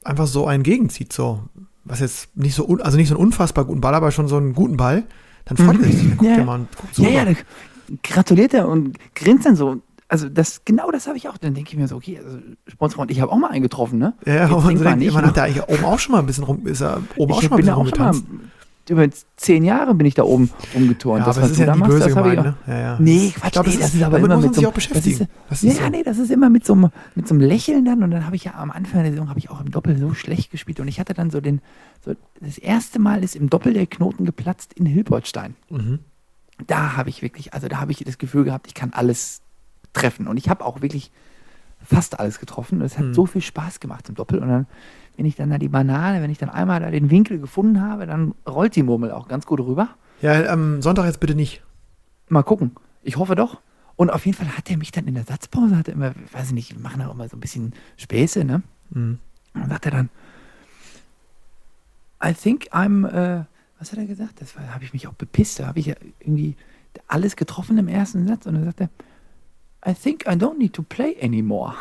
einfach so einen gegenzieht, so, was jetzt nicht so, also nicht so einen unfassbar guten Ball, aber schon so einen guten Ball, dann freut er sich, dann guckt Ja, er mal und guckt so Ja, ja, gratuliert er und grinst dann so. Also das, genau das habe ich auch. Dann denke ich mir so, okay, also Sportsfreund, ich habe auch mal einen getroffen, ne? Ja, Jetzt und man, nicht, man hat da eigentlich oben auch schon mal ein bisschen rum, ist er oben auch ich schon mal ein bisschen auch rumgetanzt. über zehn Jahre bin ich da oben rumgeturnt. Ja, das, aber es ist ja da nicht machst, böse das ich gemeint, auch. ne? Ja, ja. Nee, Ich Quatsch, glaub, das nee, das ist- ist aber immer mit so, auch. Das Das ist, ist ja, so. nee, das ist immer mit so, einem, mit so einem Lächeln dann und dann habe ich ja am Anfang der Saison habe ich auch im Doppel so schlecht gespielt und ich hatte dann so den, so das erste Mal ist im Doppel der Knoten geplatzt in Hilbertstein. Mhm. Da habe ich wirklich, also da habe ich das Gefühl gehabt, ich kann alles treffen und ich habe auch wirklich fast alles getroffen. und Es hat Mhm. so viel Spaß gemacht im Doppel und dann wenn ich dann da die Banane, wenn ich dann einmal da den Winkel gefunden habe, dann rollt die Murmel auch ganz gut rüber. Ja, am Sonntag jetzt bitte nicht. Mal gucken. Ich hoffe doch. Und auf jeden Fall hat er mich dann in der Satzpause, hat er immer, weiß ich nicht, wir machen auch immer so ein bisschen Späße, ne? Mhm. Und dann sagt er dann, I think I'm, äh, was hat er gesagt? Das habe ich mich auch bepisst. Da habe ich ja irgendwie alles getroffen im ersten Satz. Und dann sagt er, I think I don't need to play anymore.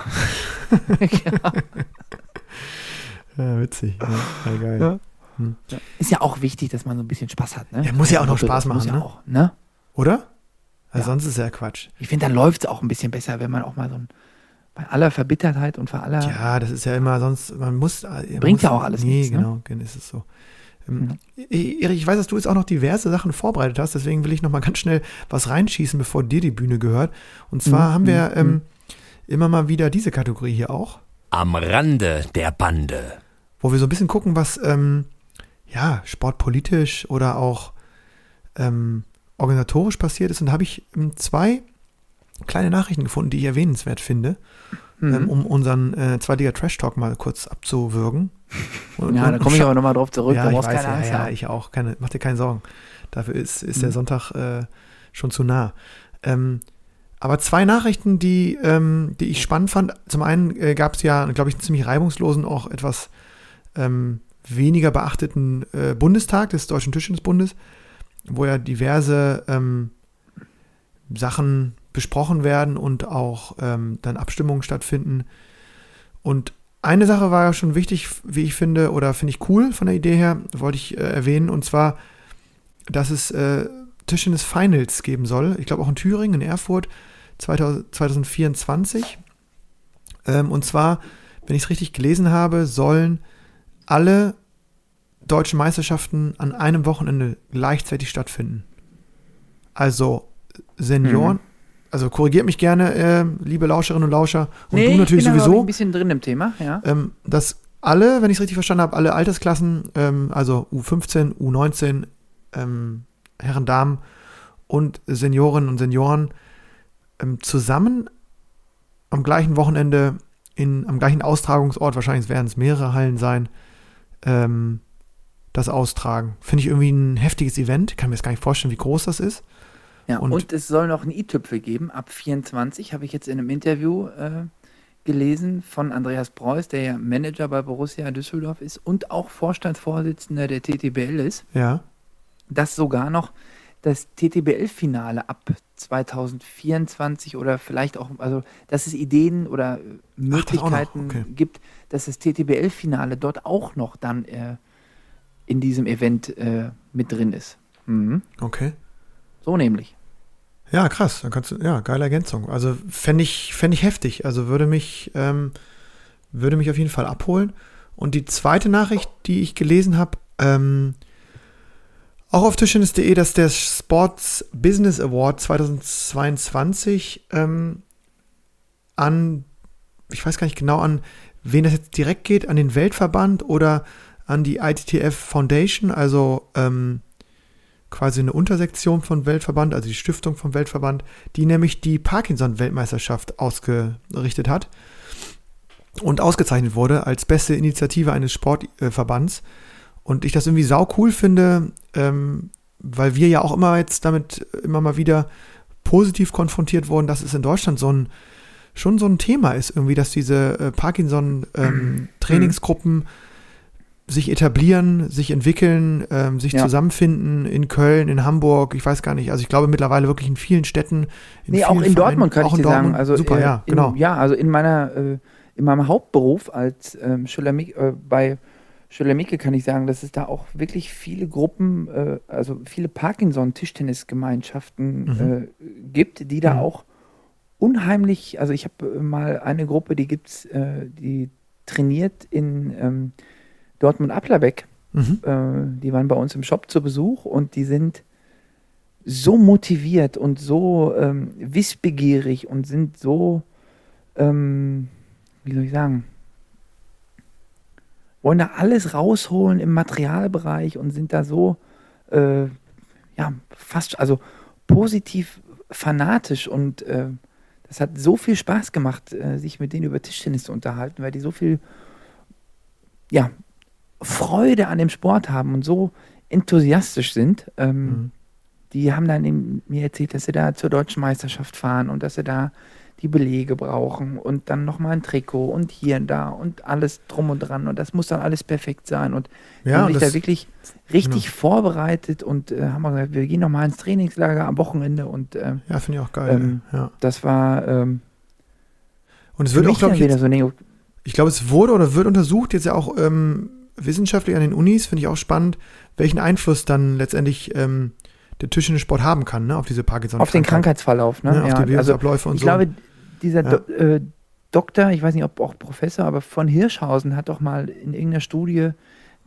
ja. Ja, witzig. Ja, geil. Ja. Hm. Ist ja auch wichtig, dass man so ein bisschen Spaß hat, ne? Ja, muss ja auch noch Spaß das muss machen, ja ne? auch, ne? Oder? Ja. sonst ist ja Quatsch. Ich finde, dann läuft es auch ein bisschen besser, wenn man auch mal so ein, bei aller Verbittertheit und bei aller. Ja, das ist ja immer sonst, man muss. man Bringt muss, ja auch alles Nee, nichts, ne? genau, genau, ist es so. Ähm, Erich, ich weiß, dass du jetzt auch noch diverse Sachen vorbereitet hast, deswegen will ich noch mal ganz schnell was reinschießen, bevor dir die Bühne gehört. Und zwar Mhm, haben wir mhm, ähm, immer mal wieder diese Kategorie hier auch. Am Rande der Bande. wo wir so ein bisschen gucken, was ähm, ja, sportpolitisch oder auch ähm, organisatorisch passiert ist. Und da habe ich ähm, zwei kleine Nachrichten gefunden, die ich erwähnenswert finde, Mhm. ähm, um unseren äh, Zweitliga Trash Talk mal kurz abzuwürgen. Und, ja, da komme ich aber nochmal drauf zurück. ja, ich brauchst weiß, keine ja, Angst ja, haben. ich auch. Keine, mach dir keine Sorgen. Dafür ist, ist der Mhm. Sonntag äh, schon zu nah. Ähm, aber zwei Nachrichten, die, ähm, die ich spannend fand. Zum einen äh, gab es ja, glaube ich, einen ziemlich reibungslosen, auch etwas ähm, weniger beachteten äh, Bundestag des Deutschen Tischtennisbundes, wo ja diverse ähm, Sachen besprochen werden und auch ähm, dann Abstimmungen stattfinden. Und eine Sache war ja schon wichtig, wie ich finde, oder finde ich cool von der Idee her, wollte ich äh, erwähnen, und zwar, dass es äh, Tischtennis Finals geben soll. Ich glaube auch in Thüringen, in Erfurt 2000, 2024. Ähm, und zwar, wenn ich es richtig gelesen habe, sollen alle deutschen Meisterschaften an einem Wochenende gleichzeitig stattfinden. Also Senioren, Mhm. Also korrigiert mich gerne, äh, liebe Lauscherinnen und Lauscher, und nee, du natürlich ich bin sowieso ein bisschen drin im Thema, ja. ähm, dass alle, wenn ich es richtig verstanden habe, alle Altersklassen, ähm, also U15, U19, ähm, Herren, Damen und Seniorinnen und Senioren ähm, zusammen am gleichen Wochenende in, am gleichen Austragungsort, wahrscheinlich werden es mehrere Hallen sein, ähm, das austragen. Finde ich irgendwie ein heftiges Event. Kann mir jetzt gar nicht vorstellen, wie groß das ist. Ja, und, Und- es soll noch einen i-Tüpfel geben, ab 24, habe ich jetzt in einem Interview äh, gelesen von Andreas Preuß, der ja Manager bei Borussia Düsseldorf ist und auch Vorstandsvorsitzender der TTBL ist, Ja. dass sogar noch das TTBL-Finale ab 2024 oder vielleicht auch, also dass es Ideen oder äh, Ach, das Möglichkeiten okay. gibt, dass das TTBL-Finale dort auch noch dann äh, in diesem Event äh, mit drin ist. Mhm. Okay. So nämlich. Ja, krass. Dann kannst du, ja, geile Ergänzung. Also fände ich, fänd ich heftig. Also würde mich, ähm, würde mich auf jeden Fall abholen. Und die zweite Nachricht, die ich gelesen habe, ähm, auch auf Tischtennis.de, dass der Sports Business Award 2022 ähm, an, ich weiß gar nicht genau an, wen das jetzt direkt geht, an den Weltverband oder an die ITTF Foundation, also ähm, quasi eine Untersektion von Weltverband, also die Stiftung vom Weltverband, die nämlich die Parkinson-Weltmeisterschaft ausgerichtet hat und ausgezeichnet wurde als beste Initiative eines Sportverbands. Und ich das irgendwie sau cool finde, ähm, weil wir ja auch immer jetzt damit immer mal wieder positiv konfrontiert wurden, dass es in Deutschland so ein schon so ein Thema ist, irgendwie, dass diese äh, Parkinson-Trainingsgruppen sich etablieren, sich entwickeln, ähm, sich Ja. zusammenfinden in Köln, in Hamburg, ich weiß gar nicht, also ich glaube mittlerweile wirklich in vielen Städten. In Nee, auch in Vereinen, Dortmund kann ich dir sagen. Dortmund. Also, Super, äh, ja, in, genau. Ja, also in meiner, äh, in meinem Hauptberuf als ähm, Schülermik äh, bei Schülermicke kann ich sagen, dass es da auch wirklich viele Gruppen, äh, also viele Parkinson-Tischtennisgemeinschaften Mhm. äh, gibt, die da Mhm. auch unheimlich, also ich habe mal eine Gruppe, die gibt's, äh, die trainiert in ähm, Dortmund-Applerbeck Mhm. äh, die waren bei uns im Shop zu Besuch und die sind so motiviert und so ähm, wissbegierig und sind so, ähm, wie soll ich sagen, wollen da alles rausholen im Materialbereich und sind da so, äh, ja, fast, also positiv fanatisch und äh, das hat so viel Spaß gemacht, äh, sich mit denen über Tischtennis zu unterhalten, weil die so viel, ja, Freude an dem Sport haben und so enthusiastisch sind. Ähm, Mhm. Die haben dann eben mir erzählt, dass sie da zur deutschen Meisterschaft fahren und dass sie da die Belege brauchen und dann nochmal ein Trikot und hier und da und alles drum und dran und das muss dann alles perfekt sein und die Ja, haben sich da wirklich richtig vorbereitet und äh, haben gesagt, wir gehen nochmal ins Trainingslager am Wochenende und äh, ja finde ich auch geil. Ähm, ja. das war ähm, Und es wird auch, glaube ich, jetzt, so eine, ich glaube, es wurde oder wird untersucht, jetzt ja auch ähm, wissenschaftlich an den Unis, finde ich auch spannend, welchen Einfluss dann letztendlich ähm, der Tischtennissport haben kann, ne, auf diese parkinson auf den Krankheitsverlauf. Ne? ne, auf ja, die also Virusabläufe und ich so. glaube, dieser Ja. Do äh, Doktor, ich weiß nicht, ob auch Professor, aber von Hirschhausen hat doch mal in irgendeiner Studie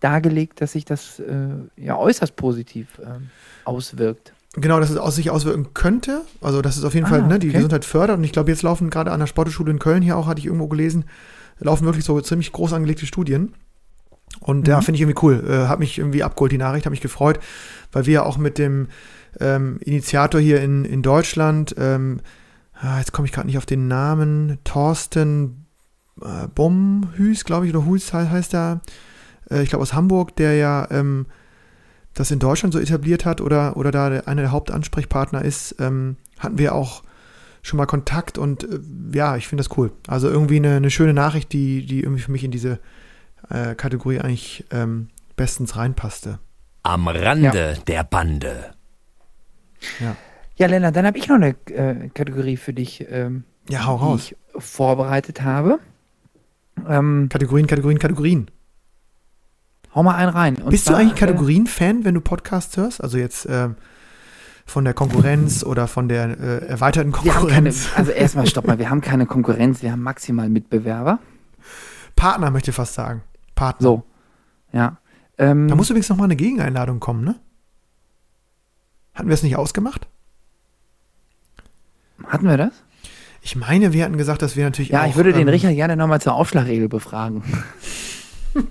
dargelegt, dass sich das äh, ja äußerst positiv ähm, auswirkt. Genau, dass es aus sich auswirken könnte. Also, dass es auf jeden Ah, Fall ne, die okay. Gesundheit fördert. Und ich glaube, jetzt laufen gerade an der Sportschule in Köln hier auch, hatte ich irgendwo gelesen, laufen wirklich so ziemlich groß angelegte Studien. Und ja, Mhm. finde ich irgendwie cool. Äh, hat mich irgendwie abgeholt, die Nachricht, hat mich gefreut, weil wir ja auch mit dem ähm, Initiator hier in, in Deutschland, ähm, ah, jetzt komme ich gerade nicht auf den Namen, Thorsten äh, Bomhüß, glaube ich, oder he- heißt er, äh, ich glaube aus Hamburg, der ja ähm, das in Deutschland so etabliert hat oder, oder da einer der Hauptansprechpartner ist, ähm, hatten wir auch schon mal Kontakt und äh, ja, ich finde das cool. Also irgendwie eine, eine schöne Nachricht, die, die irgendwie für mich in diese äh, Kategorie eigentlich ähm, bestens reinpasste. Am Rande der Bande. Ja, Lennart, dann habe ich noch eine äh, Kategorie für dich, ähm, Ja, hau die raus. ich vorbereitet habe. Ähm, Kategorien, Kategorien, Kategorien. hau mal einen rein. Und Bist du zwar, eigentlich äh, Kategorien-Fan, wenn du Podcasts hörst? Also jetzt ähm, von der Konkurrenz oder von der äh, erweiterten haben keine, Konkurrenz? also erstmal stopp mal, wir haben keine Konkurrenz, wir haben maximal Mitbewerber. Partner möchte ich fast sagen. Partner. So, ja. Ähm, Da muss übrigens noch mal eine Gegeneinladung kommen, ne? Hatten wir es nicht ausgemacht? hatten wir das? Ich meine, wir hatten gesagt, dass wir natürlich Ja, auch, ich würde den ähm, Richard gerne nochmal zur Aufschlagregel befragen.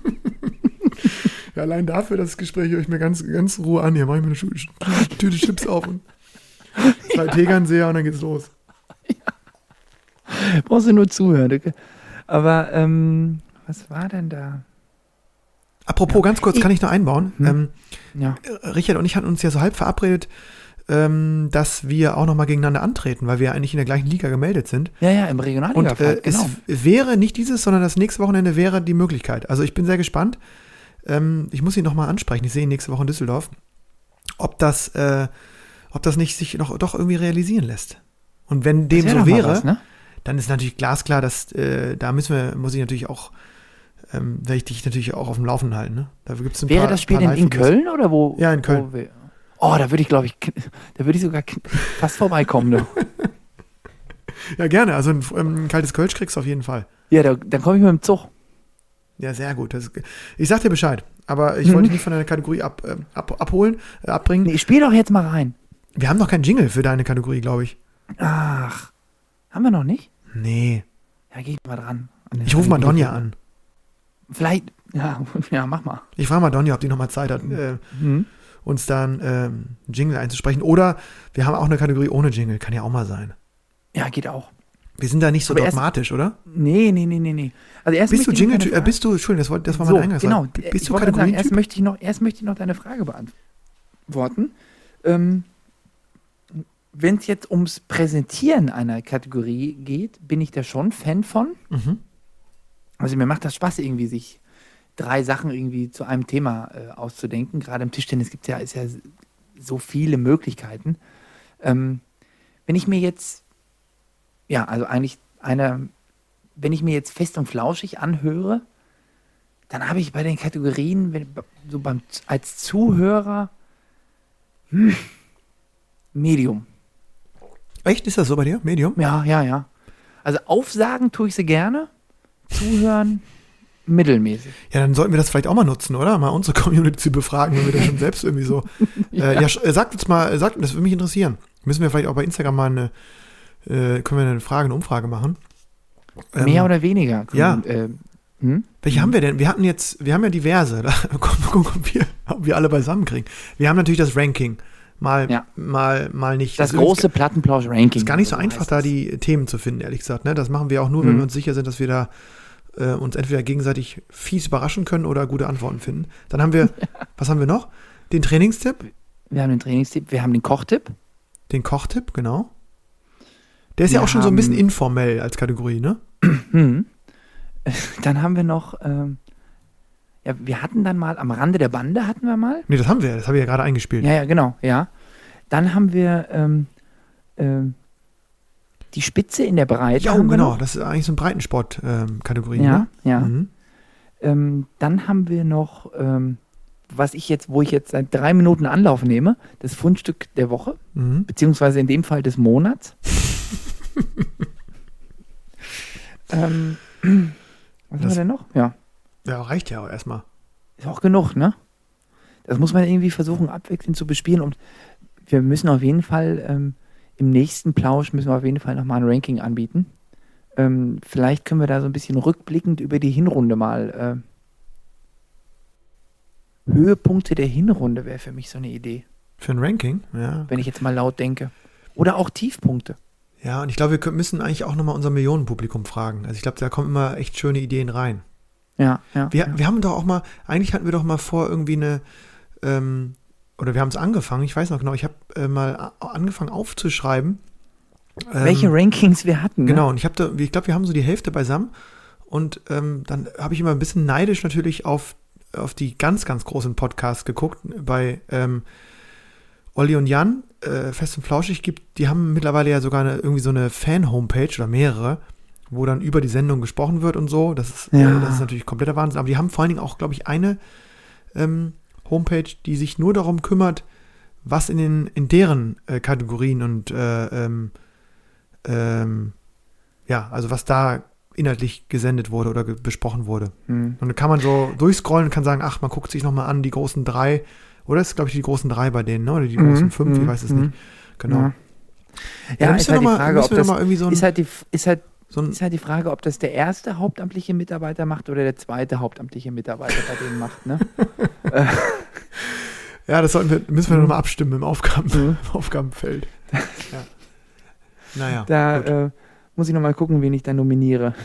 Ja, allein dafür das Gespräch höre ich mir ganz, ganz Ruhe an. Hier mache ich mir eine Schu Sch- Tüte Chips auf und zwei Tegernseher und dann geht's los. Brauchst du nur zuhören. Aber ähm, was war denn da? Apropos, ganz kurz, kann ich noch einbauen? Hm. Ähm, Ja. Richard und ich hatten uns ja so halb verabredet, ähm, dass wir auch nochmal gegeneinander antreten, weil wir ja eigentlich in der gleichen Liga gemeldet sind. Ja, ja, im Und Regionalliga äh, genau. es wäre nicht dieses, sondern das nächste Wochenende wäre die Möglichkeit. Also ich bin sehr gespannt. Ähm, ich muss ihn nochmal ansprechen. Ich sehe ihn nächste Woche in Düsseldorf. Ob das, äh, ob das nicht sich noch doch irgendwie realisieren lässt. Und wenn dem wär so wäre, was, ne? dann ist natürlich glasklar, dass äh, da müssen wir, muss ich natürlich auch, ähm, werde ich dich natürlich auch auf dem Laufenden halten. Ne? Da gibt's ein Wäre paar, das Spiel denn in. Köln oder wo? Ja, in Köln. Wo oh, da würde ich, glaube ich, da würde ich sogar fast vorbeikommen. Du. Ja, gerne. Also ein, ähm, ein kaltes Kölsch kriegst du auf jeden Fall. Ja, da, dann komme ich mit dem Zug. Ja, sehr gut. Das, ich sag dir Bescheid. Aber ich Mhm. wollte dich nicht von deiner Kategorie ab, ähm, ab, abholen, äh, abbringen. Nee, spiel doch jetzt mal rein. Wir haben noch keinen Jingle für deine Kategorie, glaube ich. Ach, haben wir noch nicht? Nee. Ja, geh mal dran. Ich rufe mal Donja an. Vielleicht, ja, ja, mach mal. Ich frage mal Donja, ob die nochmal Zeit hat, äh, Mhm. uns dann ähm, Jingle einzusprechen. Oder wir haben auch eine Kategorie ohne Jingle. Kann ja auch mal sein. Ja, geht auch. Wir sind da nicht so Aber erst- dogmatisch, oder? Nee, nee, nee, nee, nee. Also erst Bist du Jingle, äh, bist du, Entschuldigung, das, wollte- das war so, meine Eingangsfrage. genau. Bist du gerade sagen, erst Kategorie? möchte, ich noch, erst möchte ich noch deine Frage beantworten. Ähm, Wenn es jetzt ums Präsentieren einer Kategorie geht, bin ich da schon Fan von. Mhm. Also mir macht das Spaß, irgendwie sich drei Sachen irgendwie zu einem Thema äh, auszudenken. Gerade im Tischtennis gibt es ja, ist ja so viele Möglichkeiten. Ähm, wenn ich mir jetzt, ja, also eigentlich eine, wenn ich mir jetzt fest und flauschig anhöre, dann habe ich bei den Kategorien, wenn, so beim, als Zuhörer, hm, Medium. Echt? Ist das so bei dir? Medium? Ja, ja, ja. Also aufsagen tue ich sie gerne, zuhören mittelmäßig. Ja, dann sollten wir das vielleicht auch mal nutzen, oder? Mal unsere Community zu befragen, wenn wir das schon selbst irgendwie so. ja, äh, ja sch- äh, sagt uns mal, äh, sagt, das würde mich interessieren. Müssen wir vielleicht auch bei Instagram mal eine, äh, können wir eine Frage, eine Umfrage machen? Ähm, Mehr oder weniger. ja. Äh, hm? Welche haben wir denn? Wir hatten jetzt, wir haben ja diverse. Da gucken, wir, ob wir alle beisammen kriegen. Wir haben natürlich das Ranking. Mal, Ja. mal, mal nicht. Das ist große Plattenplausch-Ranking. ist gar nicht so einfach, da das. die Themen zu finden, ehrlich gesagt. Ne? Das machen wir auch nur, wenn Mhm. wir uns sicher sind, dass wir da äh, uns entweder gegenseitig fies überraschen können oder gute Antworten finden. Dann haben wir, was haben wir noch? Den Trainingstipp, Wir haben den Trainingstipp, wir haben den Kochtipp. den Kochtipp, genau. Der ist ja Wir auch schon so ein bisschen informell als Kategorie, ne? Hm. Dann haben wir noch, ähm, ja, wir hatten dann mal am Rande der Bande hatten wir mal. Nee, das haben wir, das habe ich ja gerade eingespielt. Ja, ja, genau, ja. Dann haben wir ähm, ähm, die Spitze in der Breite. Ja, haben genau. Das ist eigentlich so ein Breitensport-Kategorie. Ja, ne? ja. Mhm. Ähm, dann haben wir noch, ähm, was ich jetzt, wo ich jetzt seit drei Minuten Anlauf nehme, das Fundstück der Woche, Mhm. beziehungsweise in dem Fall des Monats. ähm, was haben Das- wir denn noch? Ja, Ja, reicht ja auch erstmal. ist auch genug, ne? Das muss man irgendwie versuchen, abwechselnd zu bespielen und wir müssen auf jeden Fall ähm, im nächsten Plausch müssen wir auf jeden Fall nochmal ein Ranking anbieten. Ähm, vielleicht können wir da so ein bisschen rückblickend über die Hinrunde mal. Äh, Höhepunkte der Hinrunde wäre für mich so eine Idee, Für ein Ranking, ja. wenn ich jetzt mal laut denke. Oder auch Tiefpunkte. Ja, und ich glaube, wir müssen eigentlich auch nochmal unser Millionenpublikum fragen. Also ich glaube, da kommen immer echt schöne Ideen rein. Ja, ja. Wir, ja. wir haben doch auch mal, eigentlich hatten wir doch mal vor, irgendwie eine, ähm, oder wir haben es angefangen, ich weiß noch genau, ich habe äh, mal angefangen aufzuschreiben. ähm, Welche Rankings wir hatten. Genau, Ne? und ich habe da, ich glaube, wir haben so die Hälfte beisammen. Und ähm, dann habe ich immer ein bisschen neidisch natürlich auf, auf die ganz, ganz großen Podcasts geguckt. Bei ähm, Olli und Jan, äh, Fest und Flauschig gibt, die haben mittlerweile ja sogar eine, irgendwie so eine Fan-Homepage oder mehrere, wo dann über die Sendung gesprochen wird und so. Das ist, Ja. äh, das ist natürlich kompletter Wahnsinn. Aber die haben vor allen Dingen auch, glaube ich, eine ähm, Homepage, die sich nur darum kümmert, was in, den, in deren äh, Kategorien und äh, ähm, ähm, ja, also was da inhaltlich gesendet wurde oder ge besprochen wurde. Hm. Und dann kann man so durchscrollen und kann sagen, ach, man guckt sich nochmal an, die großen drei, oder das ist, glaube ich, die großen drei bei denen, ne? Oder die Mhm, großen fünf, ich mhm, weiß es mhm. nicht. Genau. Ja. da Ja, müssen ist halt die mal- Frage, das, noch mal irgendwie so ein, ist halt die, ist halt so Ist halt die Frage, ob das der erste hauptamtliche Mitarbeiter macht oder der zweite hauptamtliche Mitarbeiter bei denen macht. Ne? ja, das wir, müssen wir Mhm. nochmal abstimmen im, Aufgaben, Mhm. im Aufgabenfeld. ja. Naja. Da äh, muss ich nochmal gucken, wen ich da nominiere.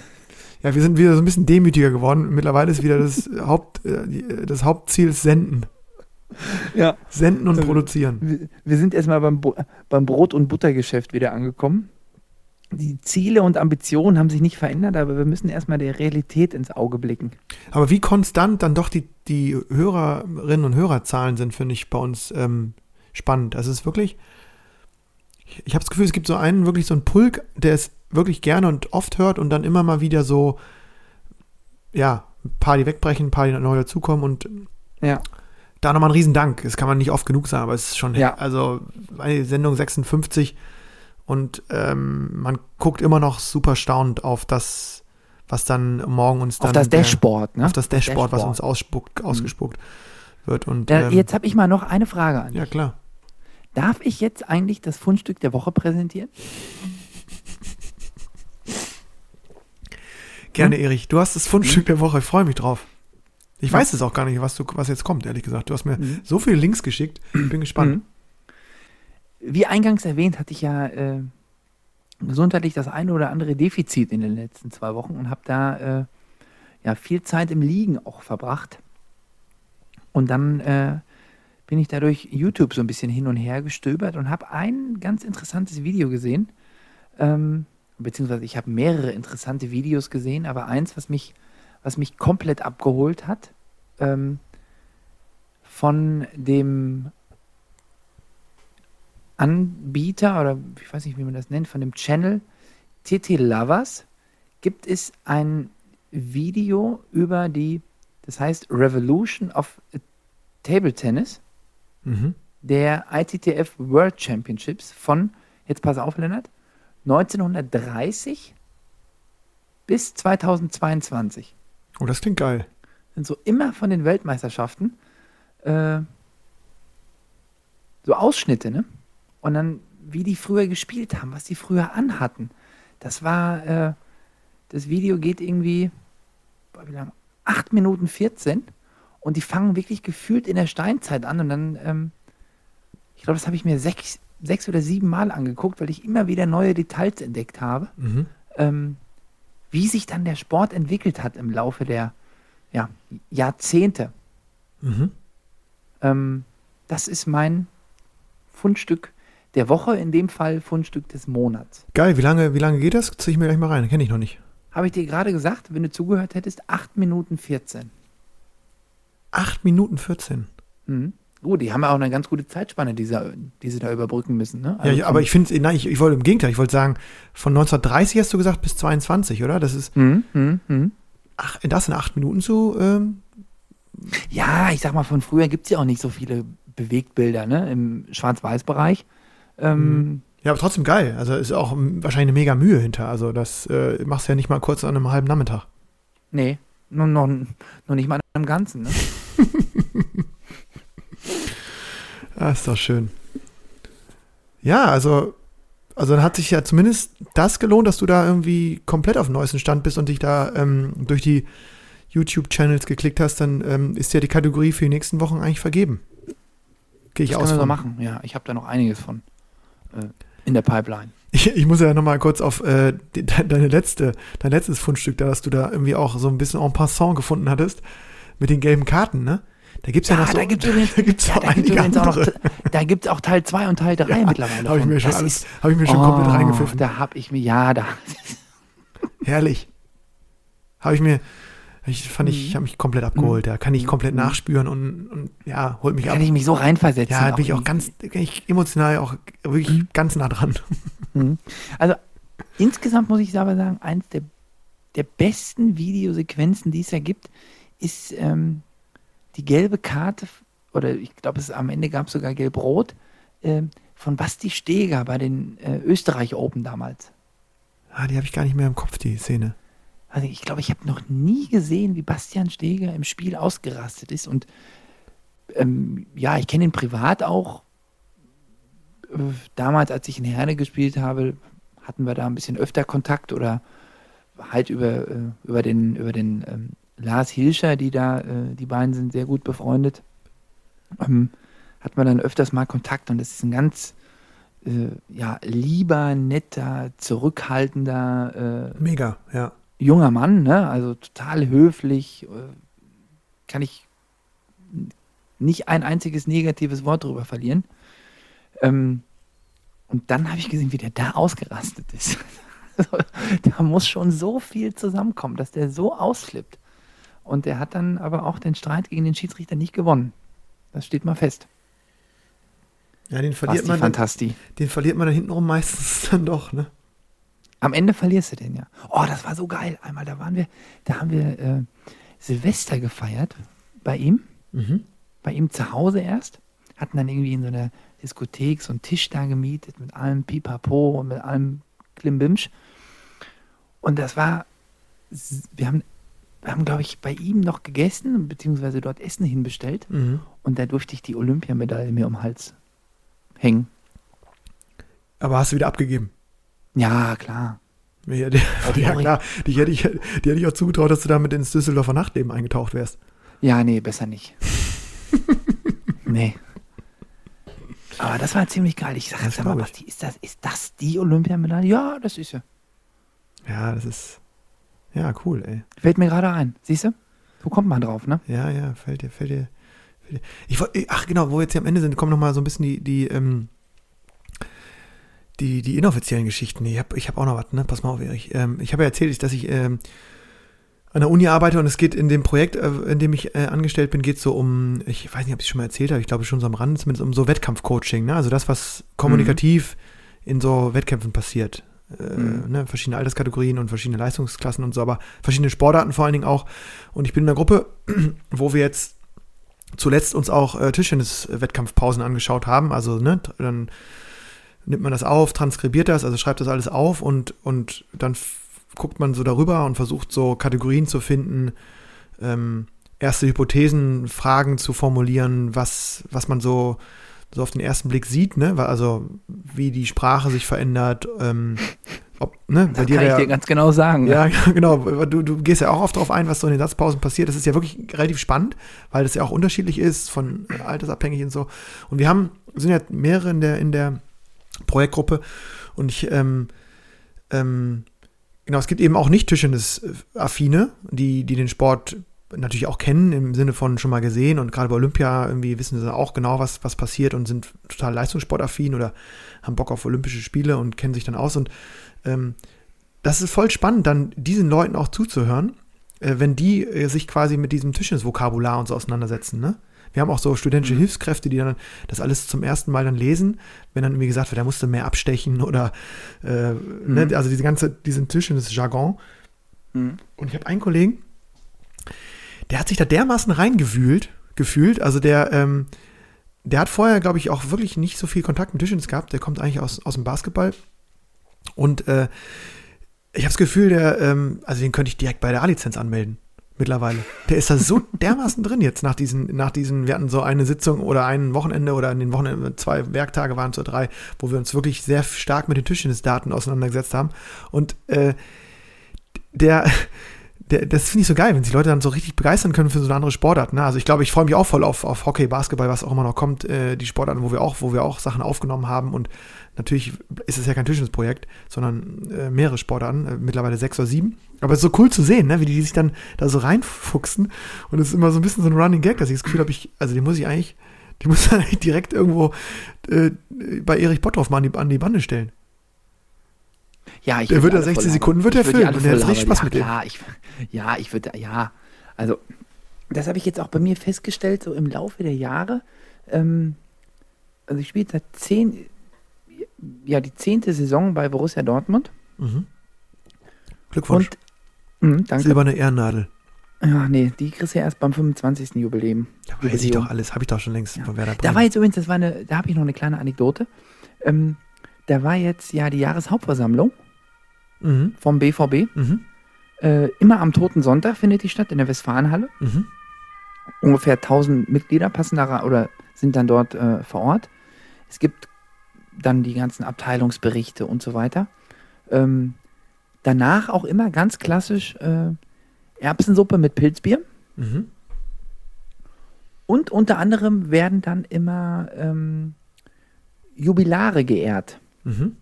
Ja, wir sind wieder so ein bisschen demütiger geworden. Mittlerweile ist wieder das, Haupt, äh, die- das Hauptziel Senden. Ja. Senden und Ähm, produzieren. Wir, wir sind erstmal beim, beim Brot- und Buttergeschäft wieder angekommen. Die Ziele und Ambitionen haben sich nicht verändert, aber wir müssen erstmal der Realität ins Auge blicken. Aber wie konstant dann doch die, die Hörerinnen und Hörerzahlen sind, finde ich bei uns ähm, spannend. Also es ist wirklich, ich, ich habe das Gefühl, es gibt so einen, wirklich so einen Pulk, der es wirklich gerne und oft hört und dann immer mal wieder so, ja, ein paar, die wegbrechen, ein paar, die neu dazukommen und Ja. da nochmal ein Riesendank. Das kann man nicht oft genug sagen, aber es ist schon, Ja. also eine Sendung 56 und ähm, man guckt immer noch super staunend auf das, was dann morgen uns dann Auf das der- Dashboard, ne? auf das Dashboard, was Dashboard. uns ausspuckt, ausgespuckt wird. Und ähm, jetzt habe ich mal noch eine Frage an dich. ja klar. Darf ich jetzt eigentlich das Fundstück der Woche präsentieren? Gerne, Hm? Erich. Du hast das Fundstück der Woche. Ich freue mich drauf. Ich weiß es auch gar nicht, was, du, was jetzt kommt, ehrlich gesagt. Du hast mir Mhm. so viele Links geschickt. Ich bin gespannt. Mhm. Wie eingangs erwähnt, hatte ich ja äh, gesundheitlich das eine oder andere Defizit in den letzten zwei Wochen und habe da äh, ja viel Zeit im Liegen auch verbracht. Und dann äh, bin ich dadurch YouTube so ein bisschen hin und her gestöbert und habe ein ganz interessantes Video gesehen. Ähm, beziehungsweise ich habe mehrere interessante Videos gesehen, aber eins, was mich, was mich komplett abgeholt hat, ähm, von dem Anbieter oder ich weiß nicht, wie man das nennt, von dem Channel TT Lovers gibt es ein Video über die, das heißt Revolution of Table Tennis Mhm. der ITTF World Championships von, jetzt pass auf, Lennart, 1930 bis 2022. Oh, das klingt geil. Sind so immer von den Weltmeisterschaften äh, so Ausschnitte, ne? Und dann, wie die früher gespielt haben, was die früher anhatten. Das war, äh, das Video geht irgendwie, boah, wie lange? 8 Minuten 14 und die fangen wirklich gefühlt in der Steinzeit an und dann, ähm, ich glaube, das habe ich mir sechs, sechs oder sieben Mal angeguckt, weil ich immer wieder neue Details entdeckt habe, Mhm. ähm, wie sich dann der Sport entwickelt hat im Laufe der ja, Jahrzehnte. Mhm. Ähm, das ist mein Fundstück der Woche, in dem Fall Fundstück des Monats. Geil, wie lange, wie lange geht das? Zieh ich mir gleich mal rein. Kenne ich noch nicht. Habe ich dir gerade gesagt, wenn du zugehört hättest, 8 Minuten 14. 8 Minuten 14. Mhm. Gut, die haben ja auch eine ganz gute Zeitspanne, die sie, die sie da überbrücken müssen. Ne? Ja, Also ja, aber von- ich finde, nein, ich, ich wollte im Gegenteil, ich wollte sagen, von 1930 hast du gesagt bis 22, oder? Das ist, Mhm, mhm, mhm. ach, das in 8 Minuten zu, ähm, Ja, ich sag mal, von früher gibt es ja auch nicht so viele Bewegtbilder ne? im Schwarz-Weiß-Bereich. Ähm, ja, aber trotzdem geil. Also ist auch wahrscheinlich eine mega Mühe hinter. Also das äh, machst du ja nicht mal kurz an einem halben Nachmittag. Nee, noch, noch, noch nicht mal im Ganzen. Ne? Ah, ist doch schön. Ja, also, also dann hat sich ja zumindest das gelohnt, dass du da irgendwie komplett auf dem neuesten Stand bist und dich da ähm, durch die YouTube-Channels geklickt hast, dann ähm, ist ja die Kategorie für die nächsten Wochen eigentlich vergeben. Gehe ich Das aus können wir so machen. Ja, ich habe da noch einiges von in der Pipeline. Ich, ich muss ja nochmal kurz auf äh, de, deine letzte, dein letztes Fundstück, da dass du da irgendwie auch so ein bisschen en passant gefunden hattest, mit den gelben Karten, ne? Da gibt's ja, noch so, da gibt es übrigens, da gibt's ja, auch da gibt's einige auch noch, da gibt's auch Teil 2 und Teil 3 mittlerweile. Habe ich mir schon Das alles, ist- habe ich mir schon komplett Oh, reingepfiffen. Da habe ich mir, ja, da. Herrlich. Habe ich mir, ich fand ich, ich habe mich komplett abgeholt. Da kann ich komplett Mhm. nachspüren und, und ja, holt mich ab. Kann ich mich so reinversetzen. Ja, bin ich auch ganz, ich emotional auch wirklich ganz nah dran. Mhm. Also insgesamt muss ich aber sagen, eins der, der besten Videosequenzen, die es ja gibt, ist ähm, die gelbe Karte, oder ich glaube, es am Ende gab es sogar gelb-rot, ähm, von Basti Steger bei den äh, Österreich Open damals. Ah, die habe ich gar nicht mehr im Kopf, die Szene. Also ich glaube, ich habe noch nie gesehen, wie Bastian Steger im Spiel ausgerastet ist. Und ähm, ja, ich kenne ihn privat auch. Damals, als ich in Herne gespielt habe, hatten wir da ein bisschen öfter Kontakt oder halt über, äh, über den, über den ähm, Lars Hilscher, die da, äh, die beiden sind sehr gut befreundet. Ähm, hat man dann öfters mal Kontakt und das ist ein ganz äh, ja, lieber, netter, zurückhaltender, äh, Mega, ja. Junger Mann, ne? also total höflich, äh, kann ich nicht ein einziges negatives Wort drüber verlieren. Ähm, und dann habe ich gesehen, wie der da ausgerastet ist. da muss schon so viel zusammenkommen, dass der so ausflippt. Und der hat dann aber auch den Streit gegen den Schiedsrichter nicht gewonnen. Das steht mal fest. Ja, den verliert Basti man. Fantasti. den verliert man dann hintenrum meistens dann doch, ne? Am Ende verlierst du den ja. Oh, das war so geil. Einmal, da waren wir, da haben wir äh, Silvester gefeiert bei ihm, Mhm. bei ihm zu Hause erst. Hatten dann irgendwie in so einer Diskothek so einen Tisch da gemietet mit allem Pipapo und mit allem Klimbimsch. Und das war, wir haben, wir haben, glaube ich, bei ihm noch gegessen, beziehungsweise dort Essen hinbestellt. Mhm. Und da durfte ich die Olympiamedaille mir um den Hals hängen. Aber hast du wieder abgegeben? Ja, klar. Ja, die, die ja klar. Die hätte, ich, die hätte ich auch zugetraut, dass du damit ins Düsseldorfer Nachtleben eingetaucht wärst. Ja, nee, besser nicht. nee. Aber das war ziemlich geil. Ich sag, Das sag mal, ich. Basti, ist das, ist das die Olympiamedaille? Ja, das ist sie. Ja, das ist. Ja, cool, ey. Fällt mir gerade ein. Siehst du? So kommt man drauf, ne? Ja, ja, fällt dir, fällt dir. Fällt dir. Ich ach genau, wo wir jetzt hier am Ende sind, kommen noch mal so ein bisschen die, die, ähm, die, die inoffiziellen Geschichten. Ich habe ich hab auch noch was, ne? Pass mal auf, Erich. Ähm, ich habe ja erzählt, dass ich ähm, an der Uni arbeite und es geht in dem Projekt, äh, in dem ich äh, angestellt bin, geht es so um, ich weiß nicht, ob ich es schon mal erzählt habe, ich glaube schon so am Rand, zumindest um so Wettkampfcoaching, ne? Also das, was kommunikativ in so Wettkämpfen passiert. Äh, Mhm. ne? Verschiedene Alterskategorien und verschiedene Leistungsklassen und so, aber verschiedene Sportarten vor allen Dingen auch. Und ich bin in einer Gruppe, wo wir jetzt zuletzt uns auch äh, Tischtennis-Wettkampfpausen angeschaut haben. Also, ne, dann nimmt man das auf, transkribiert das, also schreibt das alles auf und, und dann guckt man so darüber und versucht so Kategorien zu finden, ähm, erste Hypothesen, Fragen zu formulieren, was, was man so, so auf den ersten Blick sieht, ne? Also wie die Sprache sich verändert, ähm, ob, ne, Das kann ich ja- dir ganz genau sagen. ja, genau. Du, du gehst ja auch oft darauf ein, was so in den Satzpausen passiert. Das ist ja wirklich relativ spannend, weil das ja auch unterschiedlich ist, von altersabhängig und so. Und wir haben, sind ja mehrere in der, in der Projektgruppe und ich, ähm, ähm, genau, es gibt eben auch nicht Tischtennis-Affine, die, die den Sport natürlich auch kennen, im Sinne von schon mal gesehen und gerade bei Olympia irgendwie wissen sie auch genau, was, was passiert und sind total leistungssportaffin oder haben Bock auf Olympische Spiele und kennen sich dann aus und ähm, das ist voll spannend, dann diesen Leuten auch zuzuhören, äh, wenn die äh, sich quasi mit diesem Tischtennis-Vokabular und so auseinandersetzen. Ne? Wir haben auch so studentische Mhm. Hilfskräfte, die dann das alles zum ersten Mal dann lesen, wenn dann irgendwie gesagt wird, da musst du mehr abstechen oder äh, ne? Mhm. also diese ganze, diesen Tischtennis-Jargon. Mhm. Und ich habe einen Kollegen, der hat sich da dermaßen reingewühlt, gefühlt, also der, ähm, der hat vorher, glaube ich, auch wirklich nicht so viel Kontakt mit Tischtennis gehabt. Der kommt eigentlich aus, aus dem Basketball. Und äh, ich habe das Gefühl, der, ähm, also den könnte ich direkt bei der A-Lizenz anmelden. Mittlerweile. Der ist da so dermaßen drin jetzt nach diesen, nach diesen, wir hatten so eine Sitzung oder ein Wochenende oder in den Wochenenden, zwei Werktage waren es oder drei, wo wir uns wirklich sehr stark mit den Tischtennisdaten auseinandergesetzt haben. Und äh, der, der, das finde ich so geil, wenn sich Leute dann so richtig begeistern können für so eine andere Sportart. Ne? Also ich glaube, ich freue mich auch voll auf, auf Hockey, Basketball, was auch immer noch kommt, äh, die Sportarten, wo wir auch, wo wir auch Sachen aufgenommen haben. Und natürlich ist es ja kein Tischtennisprojekt, sondern äh, mehrere Sportarten, äh, mittlerweile sechs oder sieben. Aber es ist so cool zu sehen, ne? wie die sich dann da so reinfuchsen. Und es ist immer so ein bisschen so ein Running Gag, dass ich das Gefühl habe, ich, also den muss ich eigentlich, die muss eigentlich direkt irgendwo äh, bei Erich Botthoff mal an die, an die Bande stellen. Ja, ich Der wird da alle 60 voll Sekunden wird er filmen alle und der hat richtig Spaß labern. mit dem. ja, klar, ich, ja, ich würde, ja, also das habe ich jetzt auch bei mir festgestellt, so im Laufe der Jahre. Ähm, also ich spiele seit zehn, ja, die zehnte Saison bei Borussia Dortmund. Mhm. Glückwunsch. Und, mh, danke. Silberne Ehrennadel. Ja, nee, die kriegst du ja erst beim 25. Jubiläum. Ja, weiß ich doch alles, habe ich doch schon längst Ja. von Werder Da war Bremen. jetzt übrigens, das war eine, da habe ich noch eine kleine Anekdote. Ähm, da war jetzt ja die Jahreshauptversammlung Mhm. vom BVB. Mhm. Äh, immer am Toten Sonntag findet die statt in der Westfalenhalle. Mhm. Ungefähr 1000 Mitglieder passen da oder sind dann dort äh, vor Ort. Es gibt dann die ganzen Abteilungsberichte und so weiter. Ähm, danach auch immer ganz klassisch äh, Erbsensuppe mit Pilzbier. Mhm. Und unter anderem werden dann immer ähm, Jubilare geehrt. Mhm.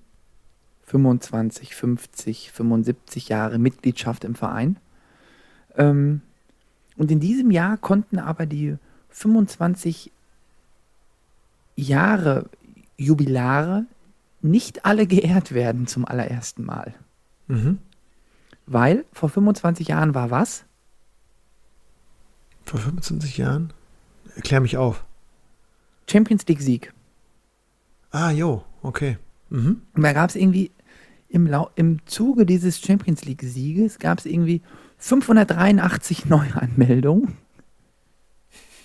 25, 50, 75 Jahre Mitgliedschaft im Verein. Ähm, und in diesem Jahr konnten aber die 25 Jahre Jubilare nicht alle geehrt werden zum allerersten Mal. Mhm. Weil vor 25 Jahren war was? Vor 25 Jahren? Erklär mich auf. Champions League Sieg. Ah, jo, okay. Mhm. Und da gab es irgendwie im, Lau im Zuge dieses Champions League Sieges gab es irgendwie 583 Neuanmeldungen,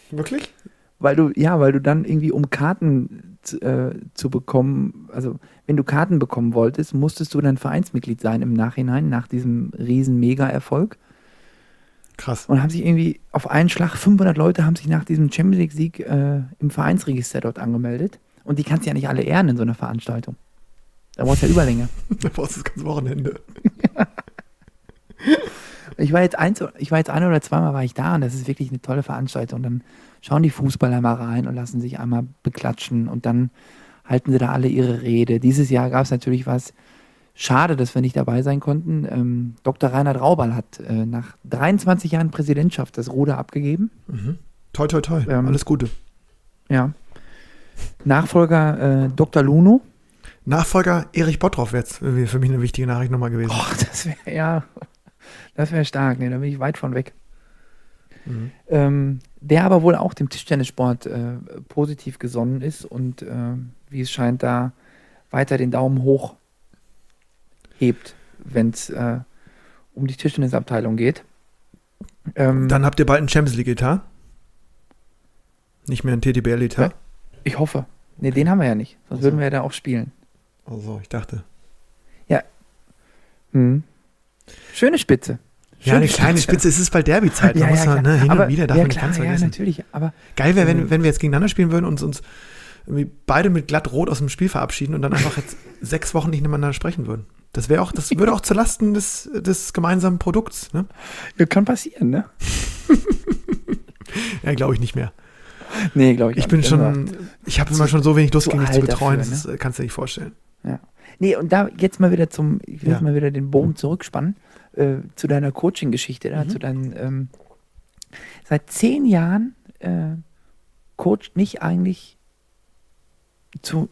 Wirklich? weil du ja, weil du dann irgendwie um Karten äh, zu bekommen, also wenn du Karten bekommen wolltest, musstest du dann Vereinsmitglied sein im Nachhinein nach diesem riesen Mega-Erfolg. Krass. Und haben sich irgendwie auf einen Schlag 500 Leute haben sich nach diesem Champions League Sieg äh, im Vereinsregister dort angemeldet. Und die kannst du ja nicht alle ehren in so einer Veranstaltung. Da brauchst du ja Überlänge. Da brauchst du das ganze Wochenende. Ich war jetzt eins, ich war jetzt ein oder zweimal war ich da und das ist wirklich eine tolle Veranstaltung. Und dann schauen die Fußballer mal rein und lassen sich einmal beklatschen und dann halten sie da alle ihre Rede. Dieses Jahr gab es natürlich was. Schade, dass wir nicht dabei sein konnten. Ähm, Dr. Reinhard Raubal hat äh, nach 23 Jahren Präsidentschaft das Ruder abgegeben. Mhm. Toi, toi, toi. Ähm, Alles Gute. Ja. Nachfolger äh, Dr. Luno. Nachfolger Erich Bottroff wäre irgendwie für mich eine wichtige Nachricht nochmal gewesen. Oh, das wäre ja, das wäre stark. Nee, da bin ich weit von weg. Mhm. Ähm, der aber wohl auch dem Tischtennissport äh, positiv gesonnen ist und äh, wie es scheint da weiter den Daumen hoch hebt, wenn es äh, um die Tischtennisabteilung geht. Ähm, Dann habt ihr bald einen Champions League-Etat. Nicht mehr ein TTBL-Etat. ich hoffe. Nee, den haben wir ja nicht. Sonst Ach so. würden wir ja da auch spielen. Also, ich dachte. Mhm. Schöne Spitze. Ja, eine kleine Spitze. Es ist bald Derby-Zeit. Ja, Man muss ja, ja, klar. ne, hin aber, und wieder darf ja, man klar, ganz ja, vergessen. natürlich. Aber Geil wäre, wenn, wenn wir jetzt gegeneinander spielen würden und uns irgendwie beide mit glatt rot aus dem Spiel verabschieden und dann einfach jetzt sechs Wochen nicht miteinander sprechen würden. Das wäre auch, das würde auch zulasten des, des gemeinsamen Produkts, ne? das kann passieren, ne? Ja, glaube ich nicht mehr. Nee, glaube ich Ich bin nicht. schon, ich habe immer schon so wenig Lust, zu gegen mich zu betreuen, dafür, das äh, kannst du dir nicht vorstellen. Nee, und da jetzt mal wieder zum, ich will Ja. jetzt mal wieder den Bogen zurückspannen, äh, zu deiner Coaching-Geschichte, da, Mhm. zu deinen, ähm, seit zehn Jahren äh, coacht mich eigentlich zu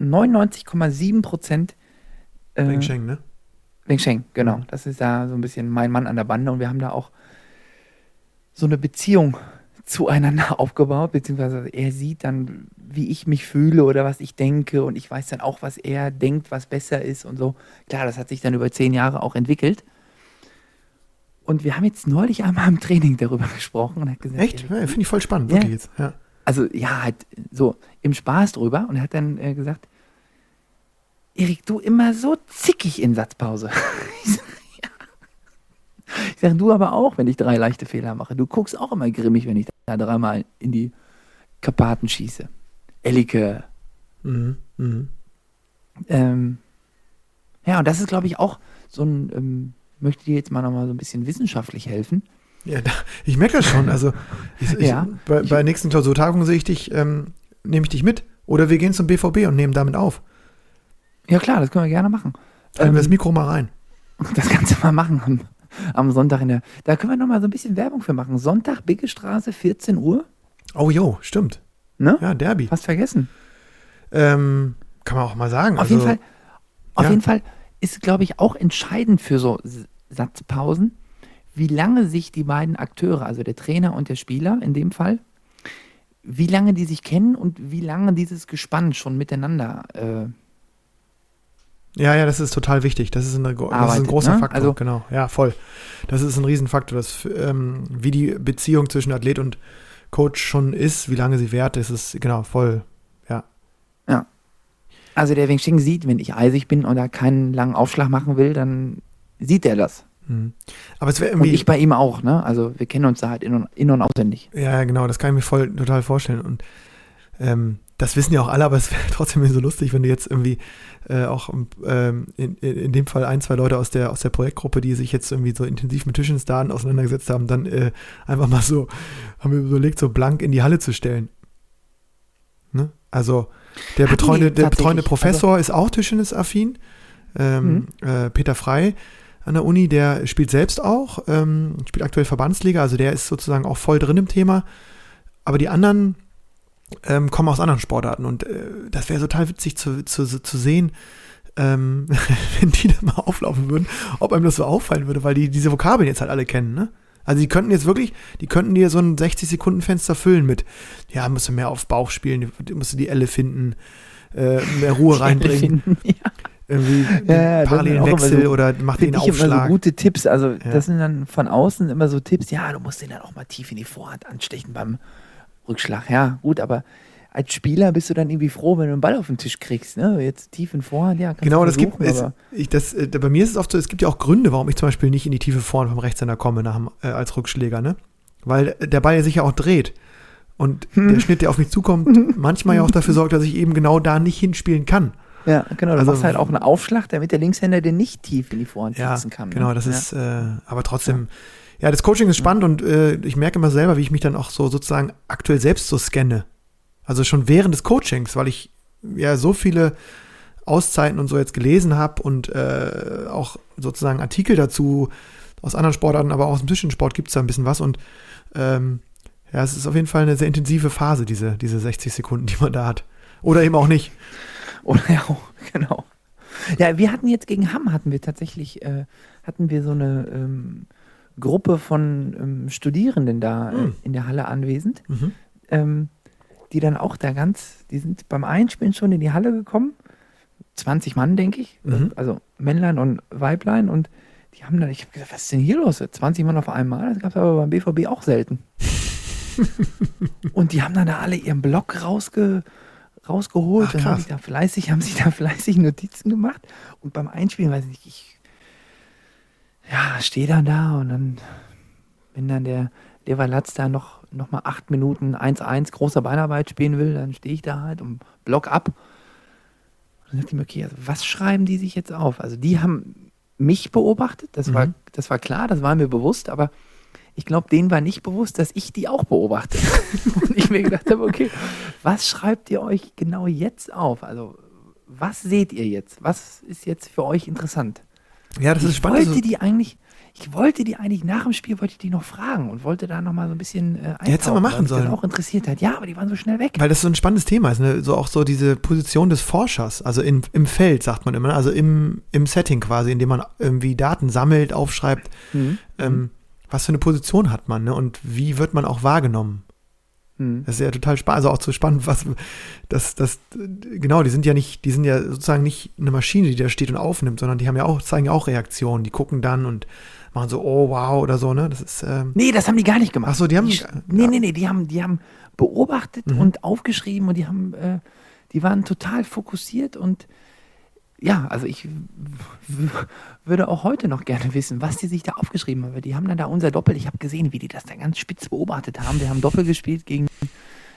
99,7 Prozent äh, Weng Sheng, ne? Weng Sheng, genau. Mhm. Das ist da so ein bisschen mein Mann an der Bande und wir haben da auch so eine Beziehung zueinander aufgebaut, beziehungsweise er sieht dann, wie ich mich fühle oder was ich denke und ich weiß dann auch, was er denkt, was besser ist und so. Klar, das hat sich dann über zehn Jahre auch entwickelt. Und wir haben jetzt neulich einmal im Training darüber gesprochen und er hat gesagt, Echt? Ja, Finde ich voll spannend, Ja. wirklich jetzt. Ja. also ja, halt so im Spaß drüber und er hat dann äh, gesagt, Erik, du immer so zickig in Satzpause. ich sag, ja. Ich sag, du aber auch, wenn ich drei leichte Fehler mache. Du guckst auch immer grimmig, wenn ich da dreimal in die Karpaten schieße. Elike. Mhm. Mhm. Ähm, ja, und das ist, glaube ich, auch so ein, ähm, möchte dir jetzt mal nochmal so ein bisschen wissenschaftlich helfen. Ja, da, ich merke das schon. Also ich, ich, Ja. bei, bei der nächsten Klausurtagung sehe ich dich, ähm, nehme ich dich mit. Oder wir gehen zum BVB und nehmen damit auf. Ja klar, das können wir gerne machen. Halten wir das Ähm, Mikro mal rein. Das Ganze mal machen am, am Sonntag in der. Da können wir nochmal so ein bisschen Werbung für machen. Sonntag, Bigge Straße, 14 Uhr. Oh jo, stimmt. Ne? Ja, Derby. Fast vergessen. Ähm, kann man auch mal sagen. Auf also, jeden Fall, auf ja. jeden Fall ist, glaube ich, auch entscheidend für so Satzpausen, wie lange sich die beiden Akteure, also der Trainer und der Spieler in dem Fall, wie lange die sich kennen und wie lange dieses Gespann schon miteinander äh, Ja, ja, das ist total wichtig. Das ist, eine, gro- das ist ein Arbeitet, großer ne? Faktor. Also- genau, ja, voll. Das ist ein Riesenfaktor. Das, ähm, wie die Beziehung zwischen Athlet und Coach schon ist, wie lange sie währt, das ist genau voll. Also der Wing Ching sieht, wenn ich eisig bin und da keinen langen Aufschlag machen will, dann sieht er das. Mhm. Aber es wäre Und irgendwie. ich bei ihm auch, ne? Also wir kennen uns da halt in und, in und auswendig. Ja, genau, das kann ich mir voll total vorstellen. Und ähm, das wissen ja auch alle, aber es wäre trotzdem so lustig, wenn du jetzt irgendwie äh, auch ähm, in, in in dem Fall ein, zwei Leute aus der, aus der Projektgruppe, die sich jetzt irgendwie so intensiv mit Tischensdaten auseinandergesetzt haben, dann äh, einfach mal so, haben wir überlegt, so blank in die Halle zu stellen. Ne? Also der Hatten betreuende, der betreuende also- Professor ist auch Tischtennis-affin. ähm, äh, Peter Frei an der Uni, der spielt selbst auch, ähm, spielt aktuell Verbandsliga, also der ist sozusagen auch voll drin im Thema. Aber die anderen ähm, kommen aus anderen Sportarten und äh, das wäre total witzig zu, zu, zu sehen, ähm, wenn die da mal auflaufen würden, ob einem das so auffallen würde, weil die diese Vokabeln jetzt halt alle kennen, ne? Also die könnten jetzt wirklich, die könnten dir so ein 60-Sekunden-Fenster füllen mit, ja, musst du mehr auf Bauch spielen, musst du die Elle finden, äh, mehr Ruhe reinbringen. Finden, ja. Irgendwie Ja, parallelen Wechsel so- oder mach den ich immer so Aufschlag. gute Tipps. Also, Ja. das sind dann von außen immer so Tipps. Ja, du musst den dann auch mal tief in die Vorhand anstechen beim Rückschlag. Ja, gut, aber als Spieler bist du dann irgendwie froh, wenn du einen Ball auf den Tisch kriegst. Ne? Jetzt tief in Vorhand, ja, kannst Genau, du das gibt es, ich, das, äh, bei mir ist es oft so, es gibt ja auch Gründe, warum ich zum Beispiel nicht in die tiefe Vorhand vom Rechtshänder komme nach, äh, als Rückschläger, ne? Weil der Ball sich ja auch dreht. Und Hm. der Schnitt, der auf mich zukommt, manchmal ja auch dafür sorgt, dass ich eben genau da nicht hinspielen kann. Ja, genau. Du Also- machst halt auch einen Aufschlag, damit der Linkshänder den nicht tief in die Vorhand Ja, setzen kann. genau, ne? das ja. ist, äh, aber trotzdem, ja. das Coaching ist spannend und äh, ich merke immer selber, wie ich mich dann auch so sozusagen aktuell selbst so scanne. Also schon während des Coachings, weil ich ja so viele Auszeiten und so jetzt gelesen habe und äh, auch sozusagen Artikel dazu aus anderen Sportarten, aber auch aus dem Zwischensport gibt es da ein bisschen was und ähm, ja, es ist auf jeden Fall eine sehr intensive Phase, diese, diese 60 Sekunden, die man da hat. Oder eben auch nicht. Oder ja, genau. Ja, wir hatten jetzt gegen Hamm hatten wir tatsächlich äh, hatten wir so eine ähm, Gruppe von ähm, Studierenden da äh, Hm. in der Halle anwesend, Mhm. Die dann auch da ganz, die sind beim Einspielen schon in die Halle gekommen, 20 Mann denke ich, Mhm. also Männlein und Weiblein und die haben dann, ich habe gesagt, was ist denn hier los? 20 Mann auf einmal, das gab es aber beim BVB auch selten. und die haben dann da alle ihren Block rausge, rausgeholt Ach, und haben sich da fleißig, haben sich da fleißig Notizen gemacht. Und beim Einspielen, weiß ich nicht, ich ja, stehe dann da und dann, wenn dann der Leverlatz da noch, noch mal acht Minuten 1-1 großer Beinarbeit spielen will, dann stehe ich da halt und block ab. Und dann dachte ich mir, okay, also was schreiben die sich jetzt auf? Also die haben mich beobachtet, das, war, Mhm. das war klar, das war mir bewusst, aber ich glaube, denen war nicht bewusst, dass ich die auch beobachte. und ich mir gedacht habe, okay, was schreibt ihr euch genau jetzt auf? Also was seht ihr jetzt? Was ist jetzt für euch interessant? Ja, das ist ich spannend. wollte die eigentlich, ich wollte die eigentlich nach dem Spiel wollte ich die noch fragen und wollte da noch mal so ein bisschen äh, hättest du mal eintauchen, machen sollen. Auch interessiert hat. Ja, aber die waren so schnell weg. Weil das so ein spannendes Thema ist, ne? so auch so diese Position des Forschers, also in, im Feld, sagt man immer, ne? also im, im Setting quasi, in dem man irgendwie Daten sammelt, aufschreibt, Mhm. ähm, was für eine Position hat man ne? und wie wird man auch wahrgenommen. Mhm. Das ist ja total spannend, also auch so spannend, was das, das, genau, die sind ja nicht, die sind ja sozusagen nicht eine Maschine, die da steht und aufnimmt, sondern die haben ja auch, zeigen ja auch Reaktionen, die gucken dann und machen so, oh wow oder so, ne? Das ist, ähm, Nee, das haben die gar nicht gemacht. Ach so, die haben- nee, nee, nee, die haben, die haben beobachtet Mhm. und aufgeschrieben und die haben, äh, die waren total fokussiert und ja, also ich würde auch heute noch gerne wissen, was die sich da aufgeschrieben haben. weil Die haben dann da unser Doppel, ich habe gesehen, wie die das da ganz spitz beobachtet haben. Wir haben Doppel gespielt gegen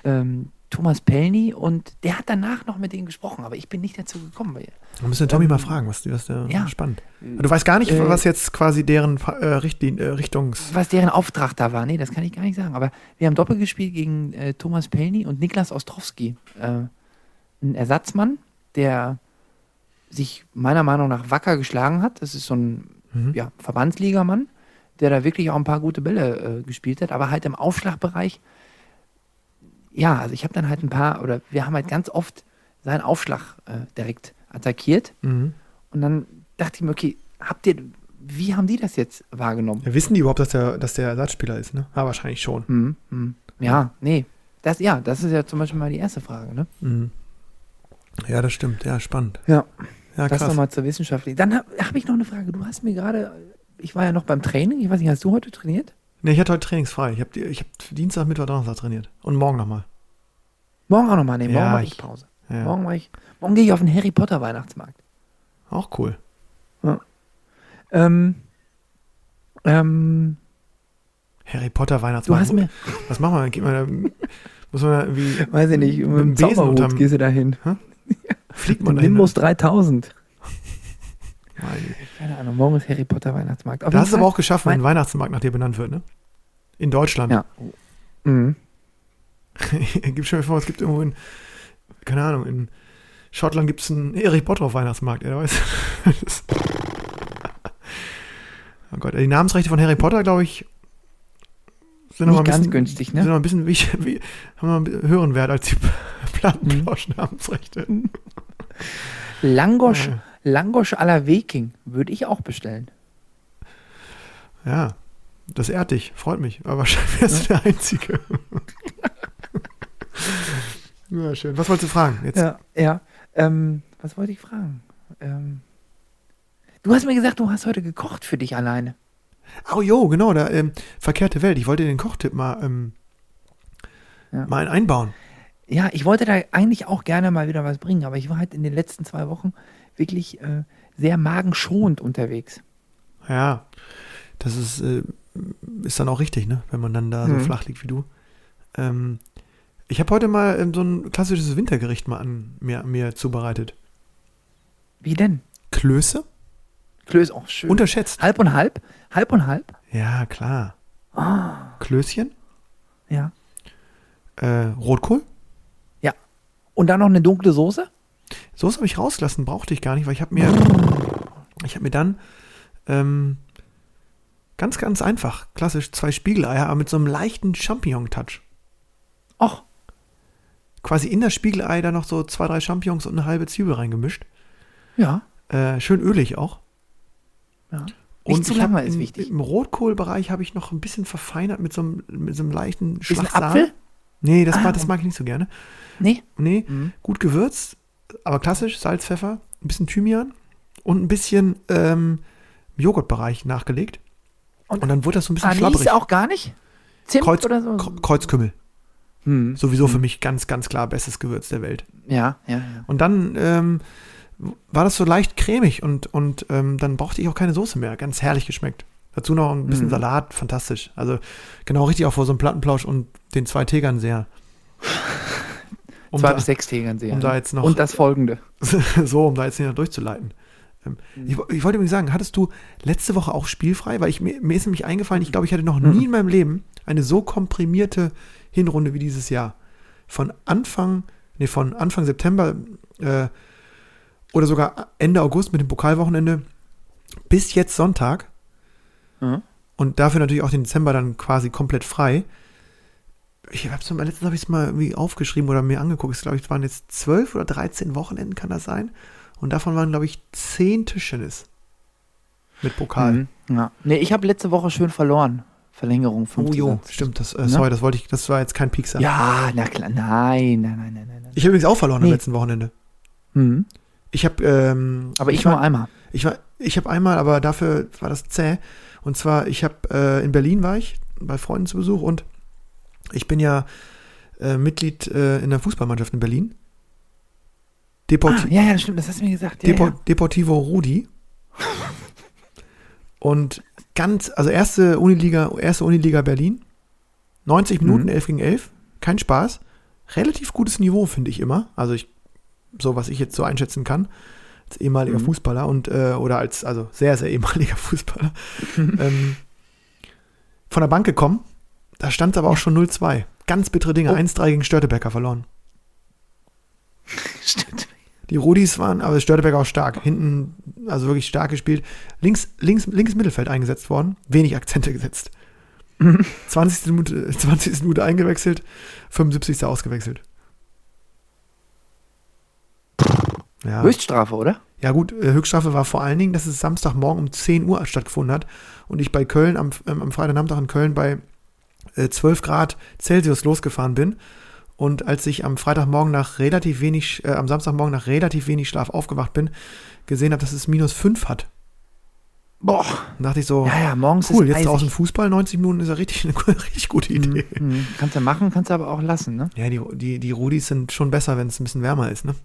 ähm, Thomas Pellny und der hat danach noch mit denen gesprochen, aber ich bin nicht dazu gekommen. Weil, da müssen wir Tommy Ähm, mal fragen, was, was der, ja. spannend. Du weißt gar nicht, Äh, was jetzt quasi deren äh, äh, Richtungs... was deren Auftrag da war. Nee, das kann ich gar nicht sagen. Aber wir haben Doppel gespielt gegen äh, Thomas Pellny und Niklas Ostrowski. Äh, ein Ersatzmann, der sich meiner Meinung nach wacker geschlagen hat. Das ist so ein Mhm. ja, Verbandsligamann, der da wirklich auch ein paar gute Bälle äh, gespielt hat, aber halt im Aufschlagbereich. Ja, also ich habe dann halt ein paar, oder wir haben halt ganz oft seinen Aufschlag äh, direkt attackiert. Mhm. Und dann dachte ich mir, okay, habt ihr, wie haben die das jetzt wahrgenommen? Ja, wissen die überhaupt, dass der, dass der Ersatzspieler ist, ne? Ja, wahrscheinlich schon. Mhm. Mhm. Ja, nee. Das, ja, das ist ja zum Beispiel mal die erste Frage, ne? Mhm. Ja, das stimmt. Ja, spannend. Ja. Ja, das nochmal zur Wissenschaft. Dann habe hab ich noch eine Frage. Du hast mir gerade, ich war ja noch beim Training, ich weiß nicht, hast du heute trainiert? Nee, ich hatte heute trainingsfrei. Ich habe ich hab Dienstag, Mittwoch, Donnerstag trainiert. Und morgen nochmal. Morgen auch nochmal, nee, morgen Ja, mache ich- Pause. Ja. Morgen ich, morgen gehe ich auf den Harry Potter Weihnachtsmarkt. Auch cool. Ähm, ähm, Harry Potter du Weihnachtsmarkt. hast mir, Was machen wir? Geht man da, muss man da irgendwie. weiß ich nicht, mit dem dem Besen unterm- gehst du da hin. Fliegt man Mit da? Nimbus 3000. Keine Ahnung, morgen ist Harry Potter Weihnachtsmarkt. Auf Da jeden hast du aber auch geschafft, wenn ein Weihnachtsmarkt nach dir benannt wird, ne? In Deutschland. Ja. Mhm. gibt schon mal vor, es gibt irgendwo in, keine Ahnung, in Schottland gibt es einen Erich Bottroff Weihnachtsmarkt, er weiß. Das- oh Gott, die Namensrechte von Harry Potter, glaube ich, sind noch ganz bisschen, günstig, sind noch ne? ein bisschen wie, wie, haben noch einen höheren Wert als die Plattenplausch-Namensrechte. Langosch, Ja. Langosch à la Viking würde ich auch bestellen. Ja, das ehrt dich, freut mich. Aber wahrscheinlich wärst du der Einzige. ja, schön. Was wolltest du fragen? Jetzt? Ja, ja. Ähm, was wollte ich fragen? Ähm, du hast mir gesagt, du hast heute gekocht für dich alleine. Oh jo, genau, da, ähm, verkehrte Welt. Ich wollte den Kochtipp mal, ähm, Ja. mal einbauen. Ja, ich wollte da eigentlich auch gerne mal wieder was bringen, aber ich war halt in den letzten zwei Wochen wirklich äh, sehr magenschonend unterwegs. Ja, das ist, äh, ist dann auch richtig, ne? Wenn man dann da so Mhm. flach liegt wie du. Ähm, ich habe heute mal ähm, so ein klassisches Wintergericht mal an mir, mir zubereitet. Wie denn? Klöße? Klöß auch schön. Unterschätzt. halb und halb? Halb und halb? Ja, klar. Ah, Klößchen, ja. äh, Rotkohl. Und dann noch eine dunkle Soße? Soße habe ich rausgelassen, brauchte ich gar nicht, weil ich habe mir, ich habe mir dann ähm, ganz, ganz einfach, klassisch zwei Spiegeleier, aber mit so einem leichten Champignon-Touch. Och, Quasi in das Spiegelei dann noch so zwei, drei Champignons und eine halbe Zwiebel reingemischt. ja. Äh, schön ölig auch. ja. Nicht zu ich hab lange ist im, wichtig. Im Rotkohlbereich habe ich noch ein bisschen verfeinert mit so einem, mit so einem leichten Bisschen Schlag Apfel? Nee, das, Ah. mag, das mag ich nicht so gerne. Nee? Nee, Mhm. gut gewürzt, aber klassisch, Salz, Pfeffer, ein bisschen Thymian und ein bisschen ähm, im Joghurtbereich nachgelegt. Und, Und dann wurde das so ein bisschen Anis schlabbrig. auch gar nicht? Zimt Kreuz, oder so? Kre- Kreuzkümmel. Hm. Sowieso für mich ganz, ganz klar bestes Gewürz der Welt. Ja, ja, ja. Und dann ähm, war das so leicht cremig und, und ähm, dann brauchte ich auch keine Soße mehr. Ganz herrlich geschmeckt. Dazu noch ein bisschen Mhm. Salat, fantastisch. Also genau richtig auch vor so einem Plattenplausch und den zwei Tegern sehr. Um Zwei da, bis sechs Tegern sehr. um da jetzt noch Und das folgende. so, um da jetzt nicht noch durchzuleiten. Ähm, ich, wo- ich wollte übrigens sagen, hattest du letzte Woche auch spielfrei? Weil ich, mir, mir ist nämlich eingefallen, ich glaube, ich hatte noch nie in meinem Leben eine so komprimierte Hinrunde wie dieses Jahr. Von Anfang, nee, von Anfang September äh, oder sogar Ende August mit dem Pokalwochenende bis jetzt Sonntag Mhm. und dafür natürlich auch den Dezember dann quasi komplett frei. Ich habe es mal, letztens habe ich es mal irgendwie aufgeschrieben oder mir angeguckt. Es glaube ich, es waren jetzt zwölf oder 13 Wochenenden, kann das sein? Und davon waren, glaube ich, zehn Tischtennis. Mit Pokal. Mhm. Ja. Nee, ich habe letzte Woche schön verloren. Verlängerung Oh 50 jo, Satz. stimmt, das, äh, Ne? sorry, das wollte ich, das war jetzt kein Piekser. Ja, na klar. Nein, nein, nein, nein, nein. Ich habe übrigens auch verloren am Nee. letzten Wochenende. Mhm. Ich habe, ähm, Aber ich, war, nur einmal. Ich war, ich habe einmal, aber dafür war das zäh. Und zwar, ich habe äh, in Berlin war ich bei Freunden zu Besuch und ich bin ja äh, Mitglied äh, in der Fußballmannschaft in Berlin. Deporti Ah, ja, ja, das stimmt. Das hast du mir gesagt. Ja, Depo ja. Deportivo Rudi. Und ganz, also erste Uniliga, erste Uniliga Berlin. 90 Minuten, Mhm. 11 gegen 11. Kein Spaß. Relativ gutes Niveau, finde ich immer. Also ich, so was ich jetzt so einschätzen kann. Als ehemaliger Mhm. Fußballer und, äh, oder als, also sehr, sehr ehemaliger Fußballer. ähm, von der Bank gekommen. Da stand es aber auch schon 0-2. Ganz bittere Dinge. Oh. 1-3 gegen Störtebecker verloren. Stimmt. Die Rudis waren, aber Störtebeck auch stark. Hinten, also wirklich stark gespielt. Links, links, links Mittelfeld eingesetzt worden. Wenig Akzente gesetzt. 20. Minute, 20. Minute eingewechselt, 75. ausgewechselt. Ja, Höchststrafe, oder? ja gut, äh, Höchststrafe war vor allen Dingen, dass es Samstagmorgen um 10 Uhr stattgefunden hat und ich bei Köln am, ähm, am Freitagnachmittag in Köln bei äh, 12 Grad Celsius losgefahren bin. Und als ich am Freitagmorgen nach relativ wenig, äh, am Samstagmorgen nach relativ wenig Schlaf aufgewacht bin, gesehen habe, dass es minus 5 hat. Boah. Dann dachte ich so, Ja, ja, morgens cool, jetzt eisig. draußen Fußball, 90 Minuten ist ja richtig eine richtig gute Idee. Mhm. Mhm. Kannst du machen, kannst du aber auch lassen, ne? Ja, die, die, die Rudis sind schon besser, wenn es ein bisschen wärmer ist, ne?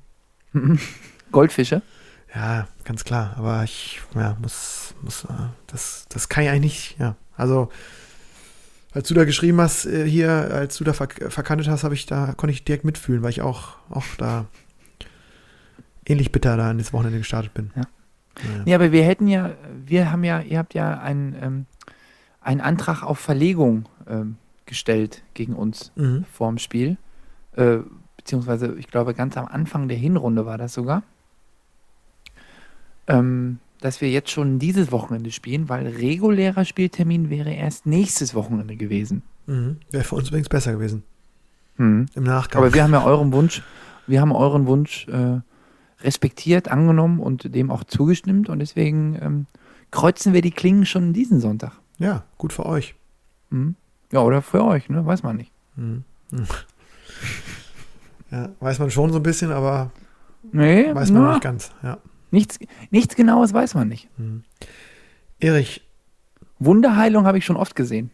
Mhm. Goldfische. Ja, ganz klar. Aber ich, ja, muss, muss, äh, das, das kann ich eigentlich nicht, ja. Also, als du da geschrieben hast, äh, hier, als du da verk verkantet hast, habe ich da, konnte ich direkt mitfühlen, weil ich auch, auch da ähnlich bitter da in das Wochenende gestartet bin. Ja. Ja. Nee, aber wir hätten ja, wir haben ja, ihr habt ja einen, ähm, einen Antrag auf Verlegung ähm, gestellt gegen uns Mhm. vorm Spiel. Äh, beziehungsweise ich glaube ganz am Anfang der Hinrunde war das sogar, ähm, dass wir jetzt schon dieses Wochenende spielen, weil regulärer Spieltermin wäre erst nächstes Wochenende gewesen. Mhm. Wäre für uns übrigens besser gewesen. Mhm. Im Nachgang. Aber wir haben ja euren Wunsch, wir haben euren Wunsch äh, respektiert, angenommen und dem auch zugestimmt und deswegen ähm, kreuzen wir die Klingen schon diesen Sonntag. ja, gut für euch. Mhm. Ja, oder für euch, ne? Weiß man nicht. Mhm. Ja, weiß man schon so ein bisschen, aber Nee, weiß man na, nicht ganz. Ja. Nichts, nichts Genaues weiß man nicht. Mhm. Erich, Wunderheilung habe ich schon oft gesehen.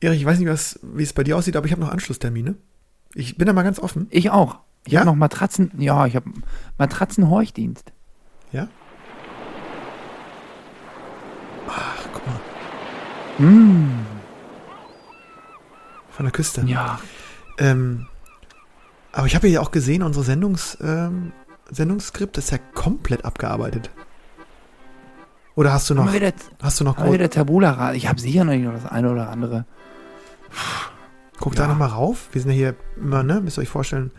Erich, ich weiß nicht, was, wie es bei dir aussieht, aber ich habe noch Anschlusstermine. Ich bin da mal ganz offen. Ich auch. Ich Ja? habe noch Matratzen, ja, ich habe Matratzenhorchdienst. Ja? Ach, guck mal. Mm, Von der Küste. ja. Ähm, aber ich habe ja auch gesehen, unsere Sendungs, ähm, Sendungsskript ist ja komplett abgearbeitet. Oder hast du noch, wieder, hast du noch, haben wieder Tabula. Ich habe sicher noch nicht noch das eine oder andere. guck da ja. noch mal rauf. Wir sind ja hier immer, ne, müsst ihr euch vorstellen,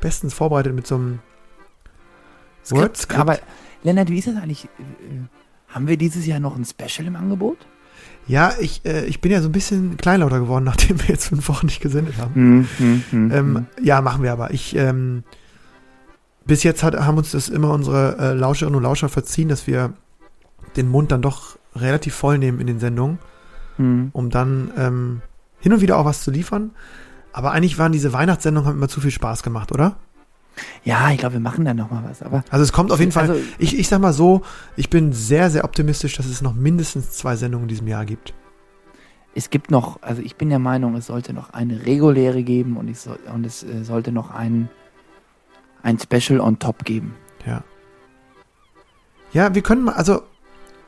bestens vorbereitet mit so einem Word-Skript. Aber, Lennart, wie ist das eigentlich? Äh, Haben wir dieses Jahr noch ein Special im Angebot? Ja, ich, äh, ich bin ja so ein bisschen kleinlauter geworden, nachdem wir jetzt fünf Wochen nicht gesendet haben. Hm, hm, hm, Ähm, ja, machen wir aber. Ich, ähm, bis jetzt hat, haben uns das immer unsere äh, Lauscherinnen und Lauscher verziehen, dass wir den Mund dann doch relativ voll nehmen in den Sendungen, hm. um dann ähm, hin und wieder auch was zu liefern. Aber eigentlich waren diese Weihnachtssendungen haben immer zu viel Spaß gemacht, oder? Ja, ich glaube, wir machen da noch mal was. Aber Also es kommt auf jeden Fall. Also, Ich, ich sag mal so, ich bin sehr, sehr optimistisch, dass es noch mindestens zwei Sendungen in diesem Jahr gibt. es gibt noch, also ich bin der Meinung, es sollte noch eine reguläre geben und, ich soll, und es äh, sollte noch ein, ein Special on top geben. Ja. Ja, wir können mal, also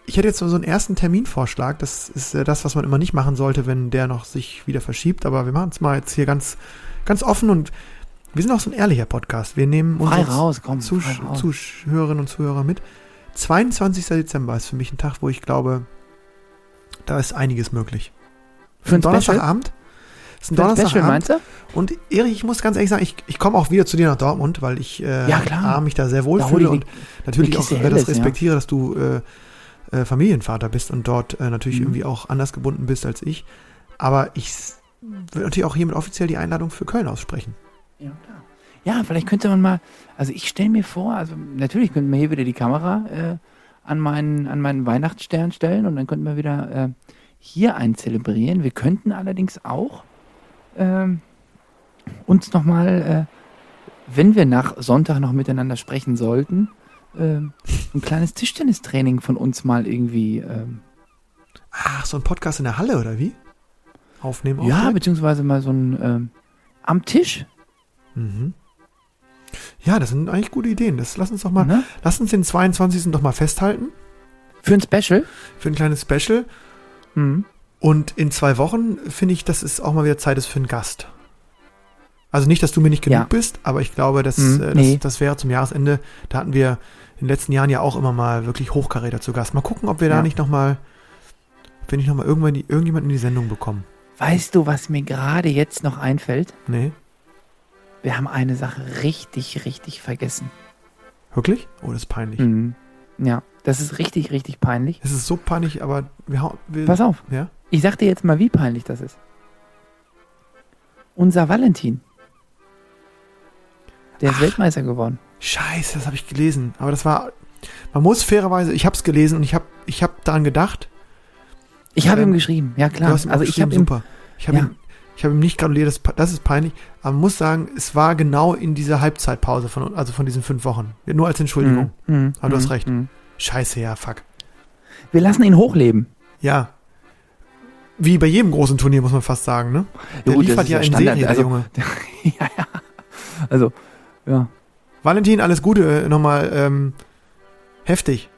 ich hätte jetzt so einen ersten Terminvorschlag. Das ist äh, das, was man immer nicht machen sollte, wenn der noch sich wieder verschiebt. Aber wir machen es mal jetzt hier ganz, ganz offen und wir sind auch so ein ehrlicher Podcast. Wir nehmen unsere raus, komm. Zusch raus. Zuhörerinnen und Zuhörer mit. 22. Dezember ist für mich ein Tag, wo ich glaube, da ist einiges möglich. Für ein Special? Donnerstagabend. Ist ein Special, Donnerstagabend. du? Und Erich, ich muss ganz ehrlich sagen, ich, ich komme auch wieder zu dir nach Dortmund, weil ich äh, Ja, mich da sehr wohl Da fühle und natürlich eine auch äh, das Helles, ja. respektiere, dass du äh, äh, Familienvater bist und dort äh, natürlich Mhm. irgendwie auch anders gebunden bist als ich. Aber ich will natürlich auch hiermit offiziell die Einladung für Köln aussprechen. Ja, klar. Ja, vielleicht könnte man mal, also ich stelle mir vor, also natürlich könnten wir hier wieder die Kamera äh, an, meinen, an meinen Weihnachtsstern stellen und dann könnten wir wieder äh, hier einen zelebrieren. Wir könnten allerdings auch ähm, uns nochmal, äh, wenn wir nach Sonntag noch miteinander sprechen sollten, ähm, ein kleines Tischtennistraining von uns mal irgendwie, ähm, Ach, so ein Podcast in der Halle oder wie? Aufnehmen auch? ja, beziehungsweise mal so ein ähm, am Tisch. Mhm. Ja, das sind eigentlich gute Ideen. Das lass uns doch mal, Ne? lass uns den 22. doch mal festhalten Für ein Special. für ein kleines Special. Mhm. Und in zwei Wochen finde ich, dass es auch mal wieder Zeit ist für einen Gast. Also nicht, dass du mir nicht genug Ja. bist, aber ich glaube, dass, Mhm, äh, das, nee. das wäre zum Jahresende. Da hatten wir in den letzten Jahren ja auch immer mal wirklich Hochkaräter zu Gast. Mal gucken, ob wir da Ja. nicht nochmal, wenn ich nochmal irgendwann die, irgendjemanden in die Sendung bekomme. Weißt du, was mir gerade jetzt noch einfällt? Nee? Wir haben eine Sache richtig, richtig vergessen. Wirklich? Oh, das ist peinlich. Mhm. Ja, das ist richtig, richtig peinlich. Es ist so peinlich, aber wir, wir Pass auf, Ja? ich sag dir jetzt mal, wie peinlich das ist. Unser Valentin. Der ist Ach. Weltmeister geworden. Scheiße, das habe ich gelesen. Aber das war, man muss fairerweise, ich habe es gelesen und ich habe ich hab daran gedacht. Ich habe Ähm, ihm geschrieben, ja Du klar. hast ihm Also ich habe geschrieben, ihm, super. Ich habe Ja. ihm, ich habe ihm nicht gratuliert, das, das ist peinlich. Aber man muss sagen, es war genau in dieser Halbzeitpause von, also von diesen fünf Wochen. Nur als Entschuldigung. Mhm, mhm, Aber du hast mhm, recht. mhm. Scheiße, ja, fuck. Wir lassen ihn hochleben. Ja. Wie bei jedem großen Turnier, muss man fast sagen, ne? Der das liefert ja ja in. Serie, der Also- Junge. ja, ja. Also, ja. Valentin, alles Gute äh, nochmal. Ähm, heftig.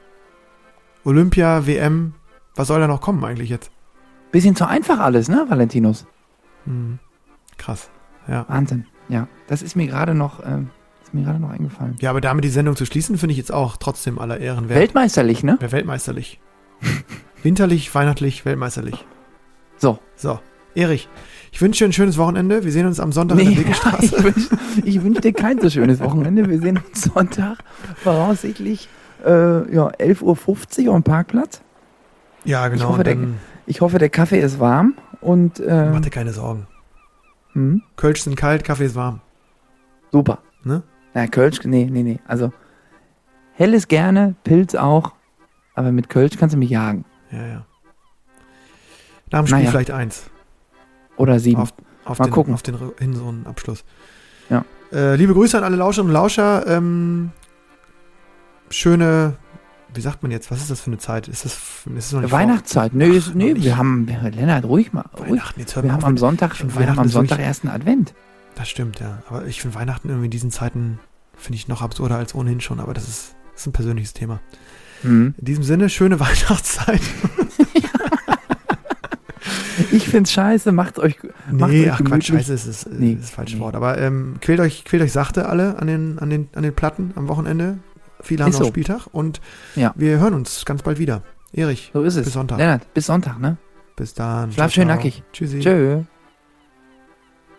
Olympia, WM, was soll da noch kommen eigentlich jetzt? Bisschen zu einfach alles, ne, Valentinus? Hm. Krass. Ja. Wahnsinn. Ja, das ist mir gerade noch, ist mir gerade noch eingefallen. Ja, aber damit die Sendung zu schließen, finde ich jetzt auch trotzdem aller Ehren wert. Weltmeisterlich, ne? Wer weltmeisterlich. Winterlich, weihnachtlich, weltmeisterlich. So. So. Erich, ich wünsche dir ein schönes Wochenende. Wir sehen uns am Sonntag in der Nee, Wegestraße. ich wünsche ich wünsch dir kein so schönes Wochenende. Wir sehen uns Sonntag voraussichtlich äh, ja, 11.50 Uhr am Parkplatz. Ja, genau. hoffe, und der- Ich hoffe, der Kaffee ist warm und äh, mach dir keine Sorgen. hm, Kölsch sind kalt, Kaffee ist warm. super. Ne? Na, Kölsch, nee, nee, nee. Also helles gerne, Pilz auch, aber mit Kölsch kannst du mich jagen. Ja, ja. Nach dem Spiel Naja. vielleicht eins. Oder sieben. Auf, auf Mal den, gucken. Auf den Hinrundenabschluss. Ja. Äh, liebe Grüße an alle Lauscherinnen und Lauscher. Ähm, schöne, wie sagt man jetzt, was ist das für eine Zeit? Ist das, ist das noch nicht Weihnachtszeit. Ist, Ach, nee nicht. wir haben, Lennart, ruhig mal. Ruhig. Weihnachten, jetzt hör Wir haben am Sonntag, wir haben am Sonntag ersten Advent. Das stimmt, ja. Aber ich finde Weihnachten irgendwie in diesen Zeiten, finde ich noch absurder als ohnehin schon. Aber das ist, das ist ein persönliches Thema. Hm. In diesem Sinne, schöne Weihnachtszeit. Ich find's scheiße, macht euch, macht Nee, euch ach Quatsch, scheiße, ist, ist, Nee, ist das falsche nee. Wort. Aber ähm, quält, euch, quält euch sachte alle an den, an, den, an den Platten am Wochenende. Viele haben Ist noch so. Spieltag und Ja. wir hören uns ganz bald wieder. Erich, So ist es. Bis Sonntag. Lennart, bis Sonntag, ne? bis dann. Schlaf Ciao, schön ciao. nackig. Tschüssi. Tschö.